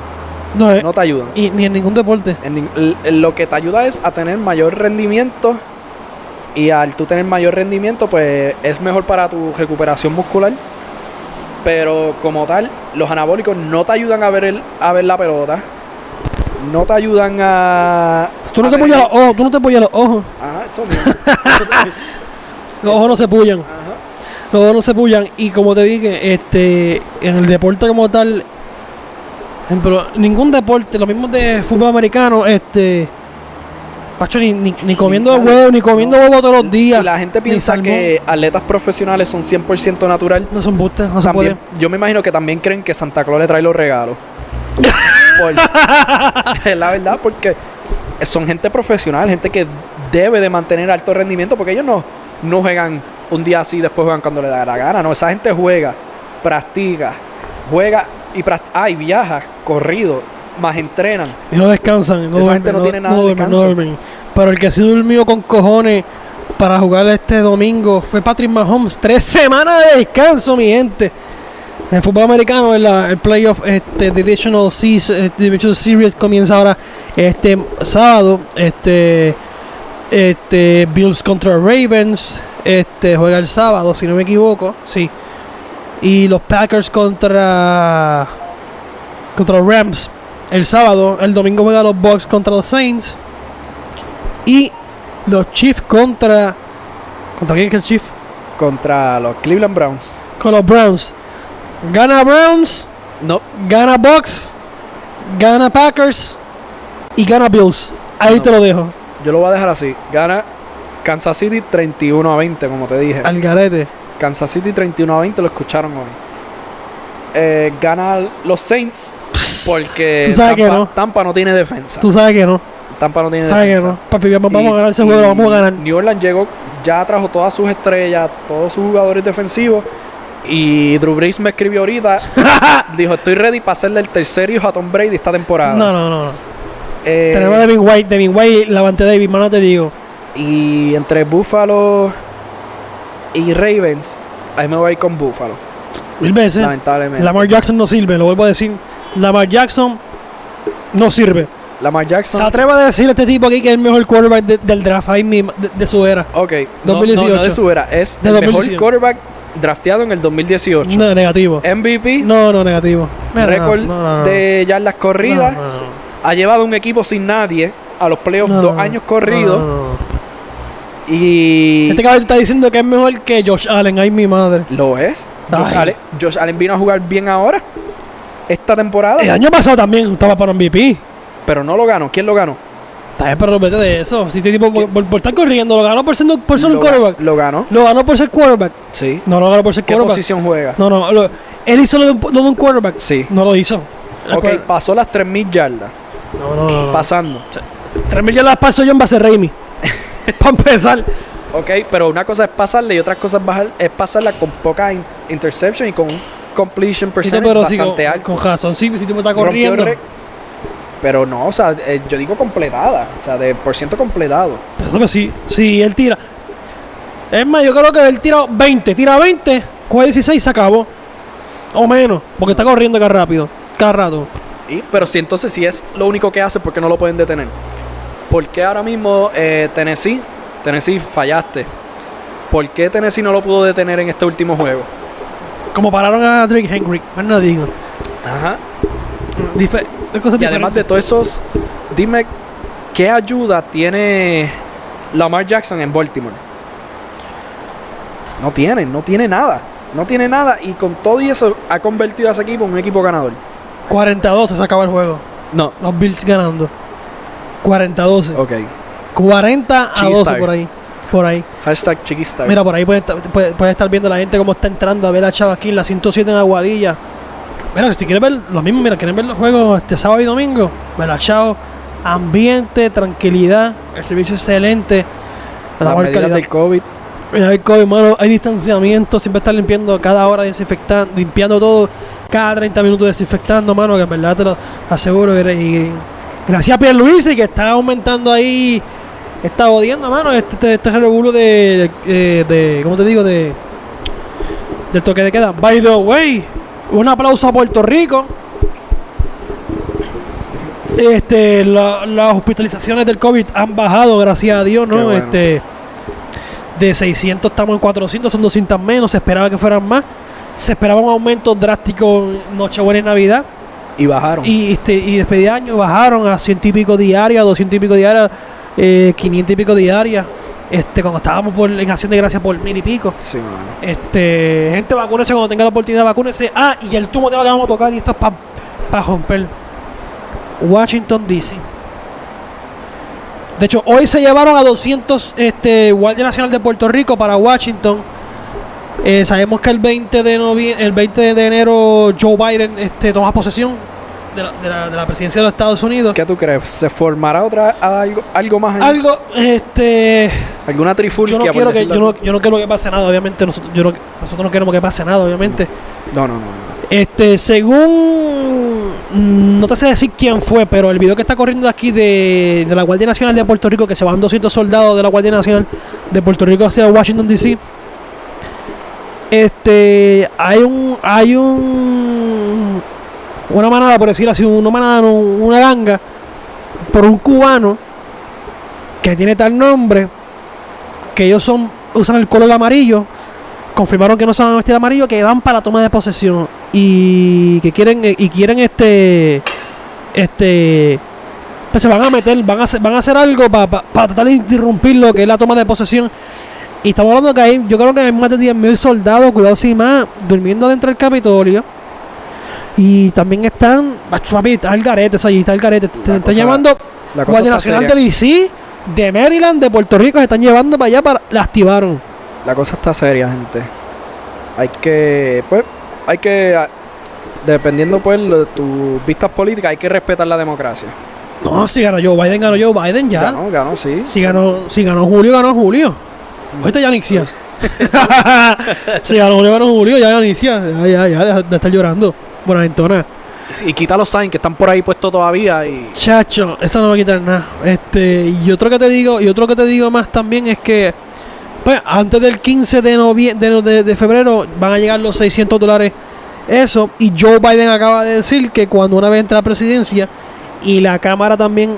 no, eh, no te ayudan. y, ni en ningún deporte. En lo que te ayuda es a tener mayor rendimiento y al tú tener mayor rendimiento pues es mejor para tu recuperación muscular. Pero como tal, los anabólicos no te ayudan a ver el, a ver la pelota. No te ayudan a... Tú no a te pullas los ojos, tú no te pullas los ojos. Ajá, eso mismo. Los ojos no se pullan. Ajá. Los ojos no se pullan. Y como te dije, este, en el deporte como tal, ejemplo, ningún deporte, lo mismo de fútbol americano, este, Pacho, ni, ni, ni comiendo huevo, ni comiendo huevo todos los días. Si la gente piensa que atletas profesionales son 100% natural, No son bustes, no se puede. yo me imagino que también creen que Santa Claus le trae los regalos. Es la verdad, porque son gente profesional, gente que debe de mantener alto rendimiento, porque ellos no, no juegan un día así y después juegan cuando le da la gana. No, esa gente juega, practica, juega y, prac- ah, y viaja, corrido, más entrenan. Y no descansan. No Esa duermen, gente no tiene nada de no descanso. duermen. Pero el que sí durmió con cojones para jugar este domingo fue Patrick Mahomes. Tres semanas de descanso, mi gente. En el fútbol americano, en la- el playoff este, Divisional, Seas- eh, Divisional Series comienza ahora este sábado. Este, este Bills contra Ravens. Este juega el sábado, si no me equivoco. Sí. Y los Packers contra contra los Rams el sábado. El domingo juega los Bucks contra los Saints. Y los Chiefs contra. ¿Contra quién es el Chief? Contra los Cleveland Browns. Con los Browns. Gana Browns, No, gana Bucks, gana Packers y gana Bills. Ahí No. te lo dejo. Yo lo voy a dejar así. Gana Kansas City 31 a 20, como te dije. Al garete. Kansas City 31 a 20 lo escucharon hoy. Eh, gana los Saints porque Tú sabes Tampa, que no. Tampa no tiene defensa. Tú sabes que no. Tampa no tiene Sabes que defensa. no. Papi, vamos, Y- a ganar ese juego, vamos a ganar. New Orleans llegó, ya trajo todas sus estrellas, todos sus jugadores defensivos. Y Drew Brees me escribió ahorita, dijo, estoy ready para hacerle el tercer hijo a Tom Brady esta temporada. No, no, no. no. Eh, Tenemos a Devin White. Devin White, levante David, mano, te digo. Y entre Buffalo y Ravens, ahí me voy a ir con Buffalo, Mil veces. lamentablemente. Lamar Jackson no sirve, lo vuelvo a decir. Lamar Jackson no sirve. Lamar Jackson. Se atreve a decir este tipo aquí que es el mejor quarterback de- del draft ahí mismo, de, de su era. Ok, no- 2018. No, no de su era, es De el mejor 2018. quarterback drafteado en el 2018. No, negativo. MVP, No, no, negativo. Récord no, de yardas corridas. Ha llevado un equipo sin nadie a los playoffs No, dos años corridos No, y Este caballo está diciendo que es mejor que Josh Allen. Ay, mi madre. lo es. Josh. Allen, Josh Allen vino a jugar bien ahora, esta temporada, El año pasado también estaba para MVP. pero no lo ganó. ¿Quién lo ganó? Está pero vete de eso. Si este tipo por, por- por estar corriendo, lo ganó por ser, por ser un quarterback. lo ganó. Lo ganó por ser quarterback. Sí. No lo ganó por ser ¿Qué quarterback. posición juega? No, no. lo- él hizo lo de, un, lo de un quarterback. Sí. No lo hizo. El Ok, pasó las 3.000 yardas, No, no, no. no. pasando. Tres mil yardas paso yo en base Raimi. Para empezar. Ok, pero una cosa es pasarle y otra cosa es, bajar, es pasarla con poca in- interception y con un completion percentage pero sí, bastante con, alto. con razón, sí, si tipo está Rompió el corriendo. Pero no, o sea, eh, yo digo completada, o sea, de por ciento completado. Pero sí, sí, él tira. Es más, yo creo que él tira 20, tira 20, coge 16 y se acabó. O menos, porque está corriendo cada rápido, cada rato. Y, pero si entonces si es lo único que hace, ¿por qué no lo pueden detener? ¿Por qué ahora mismo eh, Tennessee, Tennessee fallaste? ¿Por qué Tennessee no lo pudo detener en este último juego? Como pararon a Drake Henry, más no digo. Ajá. Cosas Y además de todos esos, dime qué ayuda tiene Lamar Jackson en Baltimore. No tiene, no tiene nada. No tiene nada y con todo y eso ha convertido a ese equipo en un equipo ganador. 40-12 se acaba el juego. No. Los Bills ganando. 40-12. Ok. 40 a 12 Cheestar. por ahí. Por ahí. Hashtag chiquistar. Mira, por ahí puede estar, puede, puede estar viendo la gente cómo está entrando a ver a Chava aquí la 107 en Aguadilla. Mira, si quieres ver lo mismo, mira, quieren ver los juegos este sábado y domingo. Mira, Chao, ambiente, tranquilidad, el servicio excelente. la medidas calidad. del COVID. Mira, hay COVID, mano, hay distanciamiento, siempre están limpiando cada hora, desinfectando, limpiando todo, cada 30 minutos desinfectando, mano, que en verdad te lo aseguro. Y, y gracias a Pierluisi que está aumentando ahí, está odiando, mano, este, este, este revuelo de, de, de- ¿cómo te digo? De, del toque de queda. By the way, un aplauso a Puerto Rico. Este, la- las hospitalizaciones del COVID han bajado, gracias a Dios, ¿no? bueno. Este, de 600 estamos en 400, son 200 menos, se esperaba que fueran más. Se esperaba un aumento drástico en Nochebuena y Navidad. Y bajaron. Y, este, y después de año bajaron a 100 y pico diarias, 200 y pico diarias, eh, 500 y pico diarias. Este, cuando estábamos por, en acción de gracias por mil y pico. Sí, mano. Este, gente, vacúnese cuando tenga la oportunidad, vacúnese. Ah, y el tubo tema que vamos a tocar, y esto es para romper. Washington, D.C. De hecho, hoy se llevaron a 200 este, Guardia Nacional de Puerto Rico para Washington. Eh, sabemos que el 20 de novie- el 20 de enero Joe Biden este, toma posesión de la, de la- de la presidencia de los Estados Unidos. ¿Qué tú crees? ¿Se formará otra algo, algo más? Algo, este, ¿Alguna trifulca? yo no quiero que yo no, yo no quiero que pase nada, obviamente nosotros, yo no- nosotros no queremos que pase nada, obviamente. No, no, no. no. Este, según. mm, No te sé decir quién fue, pero el video que está corriendo aquí de, de la Guardia Nacional de Puerto Rico, que se van 200 soldados de la Guardia Nacional de Puerto Rico hacia Washington DC. Este, hay un. Hay un. Una manada, por decirlo así, una manada, una ganga, por un cubano que tiene tal nombre, que ellos son usan el color amarillo confirmaron que no se van vestir amarillo, que van para la toma de posesión y que quieren y quieren este este pues se van a meter, van a hacer, van a hacer algo para tratar de interrumpir lo que es la toma de posesión. Y estamos hablando que hay, yo creo que hay más de 10.000 soldados, cuidado si más, durmiendo dentro del Capitolio. Y también están, papi, está el garete, allí está el garete. Te, están llevando Guardia Nacional seria. de DC, de Maryland, de Puerto Rico, se están llevando para allá, para, la activaron. La cosa está seria, gente. Hay que, pues, hay que, dependiendo pues de tus vistas políticas, hay que respetar la democracia. No, si ganó Joe Biden, ganó Joe Biden ya. Ganó, ganó, sí. Si ganó, si ganó Julio, ganó Julio. Ahorita ya inicia. si ganó Julio, ganó Julio, ya inicia. Ya, ya, ya, deja de estar llorando. Buenaventona. Y, y quita los signs que están por ahí puestos todavía y Chacho, eso no va a quitar nada. Este, y otro que te digo, y otro que te digo más también es que pues antes del 15 de noviembre de, de- de febrero van a llegar los 600 dólares eso y Joe Biden acaba de decir que cuando una vez entre a la presidencia y la cámara también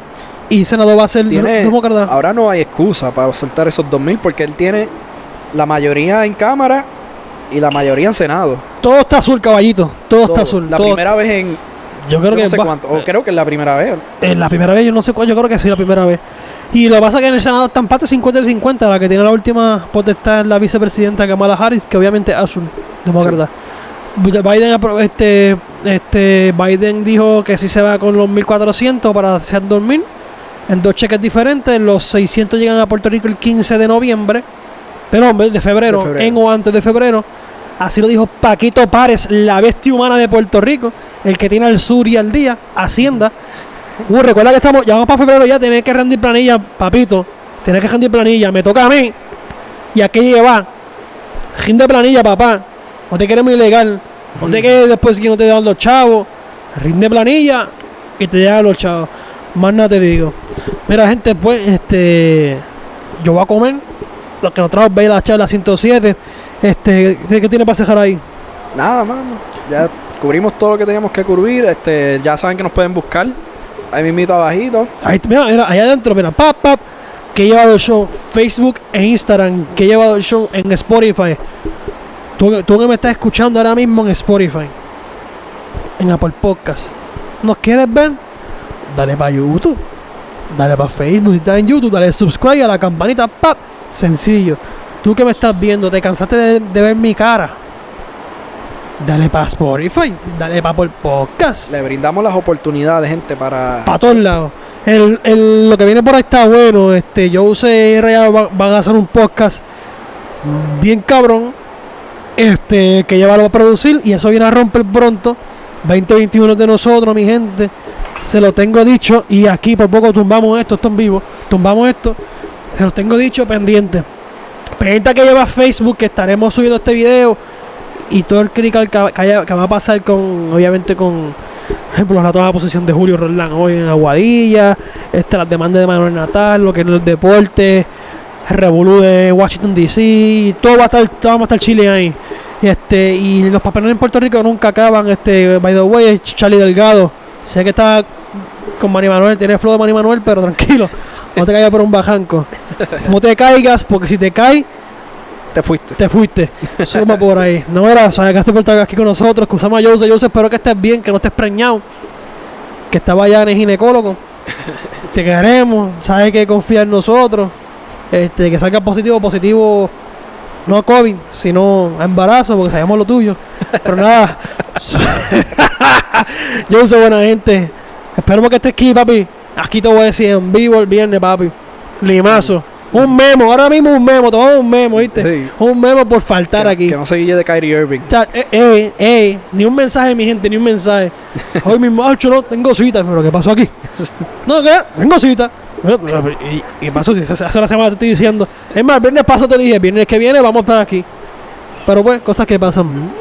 y senado va a ser tiene, demócrata. ahora no hay excusa para soltar esos 2000 porque él tiene la mayoría en cámara y la mayoría en senado. Todo está azul, caballito. Todo, está azul. La todo- primera vez en yo creo yo que no sé cuánto, o creo que es la primera vez. En la primera vez, yo no sé cuál, yo creo que sí, la primera vez. Y lo que pasa es que en el Senado está empate 50 y 50. La que tiene la última potestad es la vicepresidenta Kamala Harris, que obviamente es azul, demócrata. Biden, este, este, Biden dijo que sí se va con los 1400 para hacer dormir en dos cheques diferentes. Los 600 llegan a Puerto Rico el 15 de noviembre, pero hombre, de febrero, De febrero. en o antes de febrero. Así lo dijo Paquito Párez, la bestia humana de Puerto Rico, el que tiene al sur y al día, Hacienda. Uh, recuerda que estamos, ya vamos para febrero ya, tenés que rendir planilla, papito. Tienes que rendir planilla. Me toca a mí. Y aquí lleva. Rinde planilla, papá. No te queremos ilegal. No te quedes después que no te dan los chavos. Rinde planilla y te llegan los chavos. Más nada te digo. Mira, gente, pues, este. Yo voy a comer. Los que nos trajo ve la charla 107. Este, ¿qué qué tiene para cejar ahí? Nada, mano. Ya cubrimos todo lo que teníamos que cubrir. Este, ya saben que nos pueden buscar. Ahí mismito abajito. Ahí, mira, mira, ahí adentro, mira, pap, pap, que he llevado el show, Facebook e Instagram, que he llevado el show en Spotify. Tú, tú que me estás escuchando ahora mismo en Spotify, en Apple Podcast. ¿Nos quieres ver? Dale para YouTube, dale para Facebook, si estás en YouTube, dale subscribe a la campanita, pap, sencillo. Tú que me estás viendo, te cansaste de, de ver mi cara. Dale para Spotify, dale para Apple Podcast. Le brindamos las oportunidades, gente, para. para todos lados. El, el- lo que viene por ahí está bueno. Este, yo usé va- van a hacer un podcast bien cabrón. Este, que ya va a producir. Y eso viene a romper pronto. 2021 de nosotros, mi gente. Se lo tengo dicho. Y aquí por poco tumbamos esto. Esto en vivo. Tumbamos esto. Se lo tengo dicho pendiente. Pendiente que lleva Facebook. Que estaremos subiendo este video. Y todo el critical que, va a pasar con. Obviamente con por ejemplo, la toma de posición de Julio Roldán hoy en Aguadilla, este, las demandas de Manuel Natal, lo que es el deporte, el revolú de Washington DC, todo va a estar, todo va a estar Chile ahí. Este, y los papelones en Puerto Rico nunca acaban, este, by the way, Charlie Delgado, sé que está con Manny Manuel, tiene flow de Manny Manuel, pero tranquilo, no te caigas por un bajanco. No te caigas, porque si te caes, Te fuiste. te fuiste. Suma por ahí. No era, sacaste por estar aquí con nosotros. Que usamos a Jose. Jose, espero que estés bien, que no estés preñado. Que estaba allá en el ginecólogo. Te queremos. Sabes que confía en nosotros. Este, que salga positivo, positivo. No a COVID, sino a embarazo, porque sabemos lo tuyo. Pero nada. Jose, buena gente. Esperemos que estés aquí, papi. Aquí te voy a decir en vivo el viernes, papi. Limazo. Un memo, ahora mismo un memo, tomamos un memo, ¿viste? Sí. Un memo por faltar Que- aquí. Que no se guille de Kyrie Irving. O sea, eh, eh, eh, ni un mensaje, mi gente, ni un mensaje. Hoy mismo, ah, no, tengo cita, pero ¿qué pasó aquí? No, ¿qué? Tengo cita. Bueno, ¿Y, y pasó? Si hace hace una semana te estoy diciendo. Es más, el viernes pasado te dije, viernes que viene vamos para aquí. Pero pues, cosas que pasan.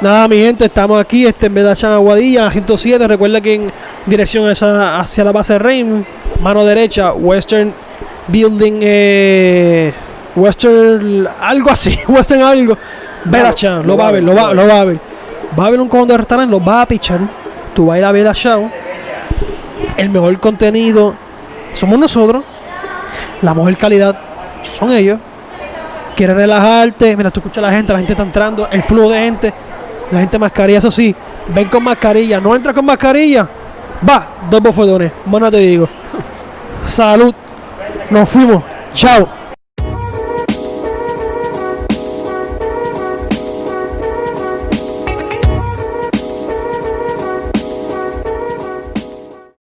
Nada, mi gente, estamos aquí, este en Bedachan Aguadilla, la 107. Recuerda que en dirección esa, hacia la base Rain, mano derecha, Western Building, eh, Western, algo así, Western algo. Bedachan, lo va a ver, lo va, lo va a ver. Va a haber un cojón de restaurante, lo va a pichar. Tú vas a ir a Bedachan. El mejor contenido somos nosotros. La mejor calidad son ellos. Quieres relajarte, mira, tú escuchas a la gente, la gente está entrando, el flujo de gente, la gente mascarilla, eso sí, ven con mascarilla, no entra con mascarilla, va, dos bofodones, bueno te digo. Salud, nos fuimos, chao.